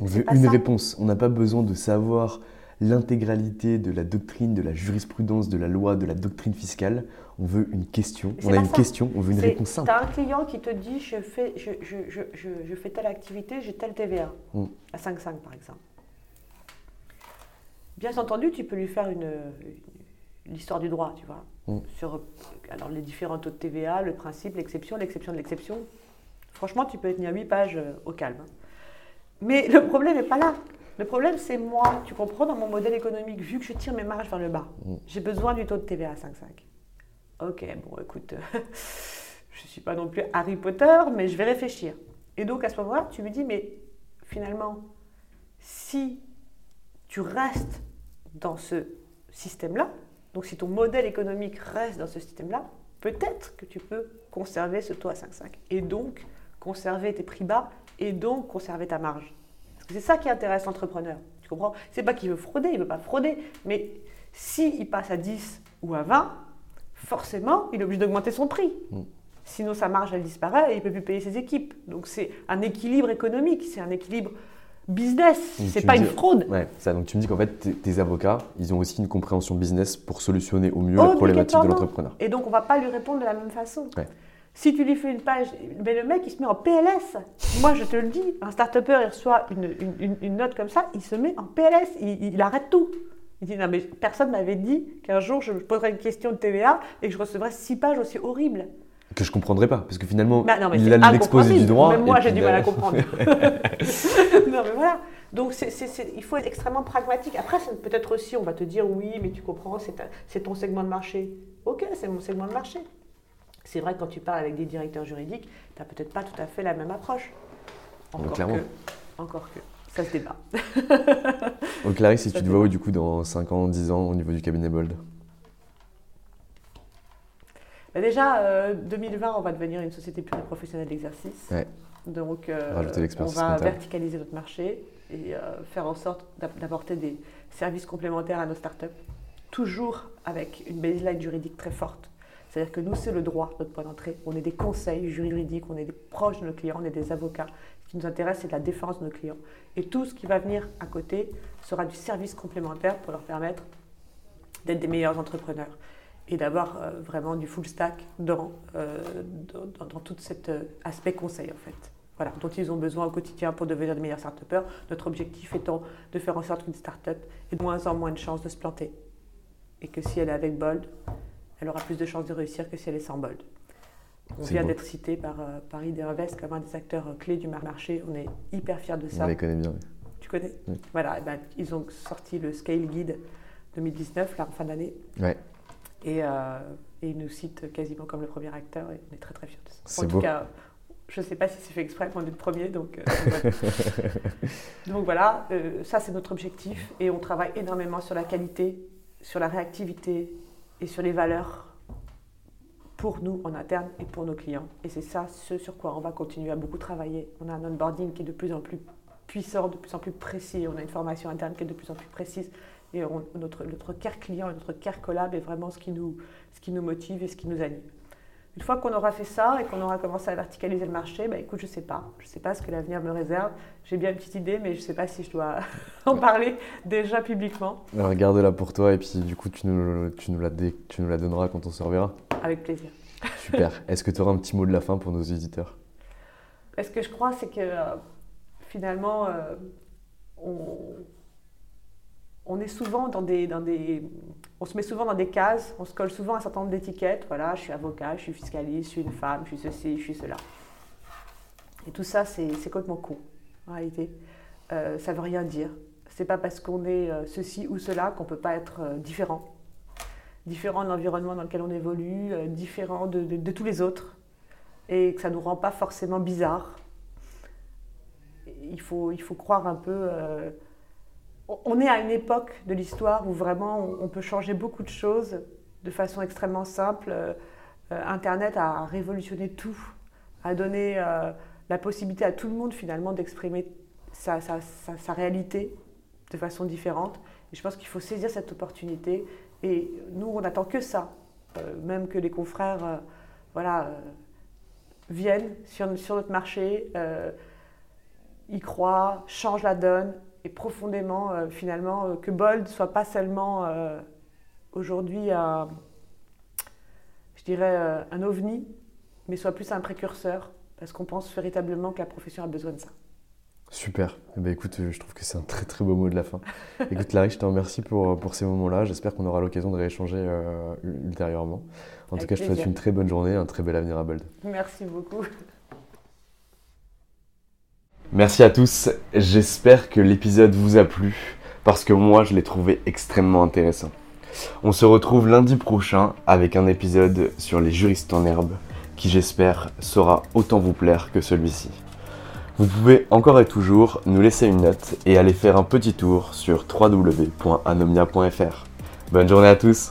On veut pas une ça. réponse. On n'a pas besoin de savoir l'intégralité de la doctrine, de la jurisprudence, de la loi, de la doctrine fiscale. On veut une question. On a une ça. question, on veut une réponse simple. T'as un client qui te dit je fais, je, je, je, je, je fais telle activité, j'ai tel TVA, Mm. à 5,5 par exemple. Bien entendu, tu peux lui faire une, une- l'histoire du droit, tu vois, Mm. sur alors, les différents taux de TVA, le principe, l'exception, l'exception de l'exception. Franchement, tu peux tenir 8 pages euh, au calme. Mais le problème n'est pas là. Le problème, c'est moi, tu comprends, dans mon modèle économique, vu que je tire mes marges vers le bas, Mm. j'ai besoin du taux de TVA à 5,5. Ok, bon, écoute, je ne suis pas non plus Harry Potter, mais je vais réfléchir. Et donc, à ce moment-là, tu me dis, mais finalement, si tu restes dans ce système-là, donc si ton modèle économique reste dans ce système-là, peut-être que tu peux conserver ce taux à 5,5 et donc conserver tes prix bas et donc conserver ta marge. Parce que c'est ça qui intéresse l'entrepreneur. Tu comprends? C'est pas qu'il veut frauder, il veut pas frauder, mais s'il passe à 10 ou à 20, forcément, il est obligé d'augmenter son prix. Mm. Sinon, sa marge, elle disparaît et il ne peut plus payer ses équipes. Donc, c'est un équilibre économique, c'est un équilibre business, c'est pas une fraude. Ouais, ça. Donc tu me dis qu'en fait, tes, tes avocats, ils ont aussi une compréhension business pour solutionner au mieux la problématique de l'entrepreneur. Et donc, on va pas lui répondre de la même façon. Ouais. Si tu lui fais une page, mais le mec, il se met en PLS. Moi, je te le dis, un start-upper, il reçoit une, une- une- une note comme ça, il se met en PLS, il, il arrête tout. Il dit, non, mais personne m'avait dit qu'un jour, je poserais une question de TVA et que je recevrais six pages aussi horribles. Que je comprendrais pas, parce que finalement, Bah, non, il a l'exposé du droit. Même moi, j'ai du mal à comprendre. non, mais voilà. Donc, il faut être extrêmement pragmatique. Après, peut-être aussi, on va te dire, oui, mais tu comprends, c'est ton segment de marché. Ok, c'est mon segment de marché. C'est vrai que quand tu parles avec des directeurs juridiques, tu n'as peut-être pas tout à fait la même approche. Encore clairement. que. Encore que. Ça se débat. Donc Clarisse, si Ça tu te vois où du coup dans 5 ans, 10 ans au niveau du cabinet Bold? Déjà, euh, 2020, on va devenir une société pluriprofessionnelle d'exercice. Ouais. Donc, euh, on va comptable. verticaliser notre marché et euh, faire en sorte d'ap- d'apporter des services complémentaires à nos startups, toujours avec une baseline juridique très forte. C'est-à-dire que nous, c'est le droit, notre point d'entrée. On est des conseils juridiques, on est des proches de nos clients, on est des avocats. Ce qui nous intéresse, c'est la défense de nos clients. Et tout ce qui va venir à côté sera du service complémentaire pour leur permettre d'être des meilleurs entrepreneurs et d'avoir euh, vraiment du full stack dans, euh, dans, dans- tout cet euh, aspect conseil en fait. Voilà, dont ils ont besoin au quotidien pour devenir de meilleurs start Notre objectif étant de faire en sorte qu'une start-up ait de moins en moins de chances de se planter. Et que si elle est avec Bold, elle aura plus de chances de réussir que si elle est sans Bold. On vient d'être cité par Paris Invest comme un des acteurs clés du marché. On est hyper fiers de ça. On les connaît bien. Tu connais? Voilà, ben, ils ont sorti le Scale Guide 2019, là, en fin d'année. Ouais. Et, et, ils nous citent quasiment comme le premier acteur et on est très très fiers de ça. En tout cas, je ne sais pas si c'est fait exprès, on est le premier. Donc, euh, donc voilà, euh, ça c'est notre objectif. Et on travaille énormément sur la qualité, sur la réactivité et sur les valeurs pour nous en interne et pour nos clients. Et c'est ça ce sur quoi on va continuer à beaucoup travailler. On a un onboarding qui est de plus en plus puissant, de plus en plus précis. On a une formation interne qui est de plus en plus précise. Et notre, notre care client et notre care collab est vraiment ce qui, nous, ce qui nous motive et ce qui nous anime. Une fois qu'on aura fait ça et qu'on aura commencé à verticaliser le marché, bah, écoute, je ne sais pas. Je ne sais pas ce que l'avenir me réserve. J'ai bien une petite idée, mais je ne sais pas si je dois en parler déjà publiquement. Alors garde-la pour toi et puis du coup, tu nous, tu nous, la, tu nous la donneras quand on se reverra. Avec plaisir. Super. Est-ce que tu auras un petit mot de la fin pour nos éditeurs? Ce que je crois, c'est que euh, finalement, euh, on on se met souvent dans des cases, on se colle souvent un certain nombre d'étiquettes. Voilà, je suis avocat, je suis fiscaliste, je suis une femme, je suis ceci, je suis cela. Et tout ça, c'est complètement con, en réalité. Euh, ça veut rien dire. C'est pas parce qu'on est euh, ceci ou cela qu'on peut pas être euh, différent. Différent de l'environnement dans lequel on évolue, euh, différent de, tous les autres. Et que ça ne nous rend pas forcément bizarre. Il faut croire un peu on est à une époque de l'histoire où vraiment on peut changer beaucoup de choses de façon extrêmement simple. Euh, Internet a révolutionné tout, a donné euh, la possibilité à tout le monde finalement d'exprimer sa, réalité de façon différente. Je pense qu'il faut saisir cette opportunité. Et nous, on n'attend que ça, euh, même que les confrères voilà, viennent sur, notre marché, y croient, changent la donne, et profondément, euh, finalement, euh, que Bold soit pas seulement euh, aujourd'hui un, je dirais, un ovni, mais soit plus un précurseur, parce qu'on pense véritablement que la profession a besoin de ça. Super. Eh ben, écoute, je trouve que c'est un très très beau mot de la fin. écoute, Larry, je te remercie pour, pour ces moments-là. J'espère qu'on aura l'occasion de rééchanger ultérieurement. En tout cas, je te souhaite une très bonne journée, un très bel avenir à Bold. Merci beaucoup. Merci à tous, j'espère que l'épisode vous a plu, parce que moi je l'ai trouvé extrêmement intéressant. On se retrouve lundi prochain avec un épisode sur les juristes en herbe, qui j'espère saura autant vous plaire que celui-ci. Vous pouvez encore et toujours nous laisser une note et aller faire un petit tour sur www.anomia.fr. Bonne journée à tous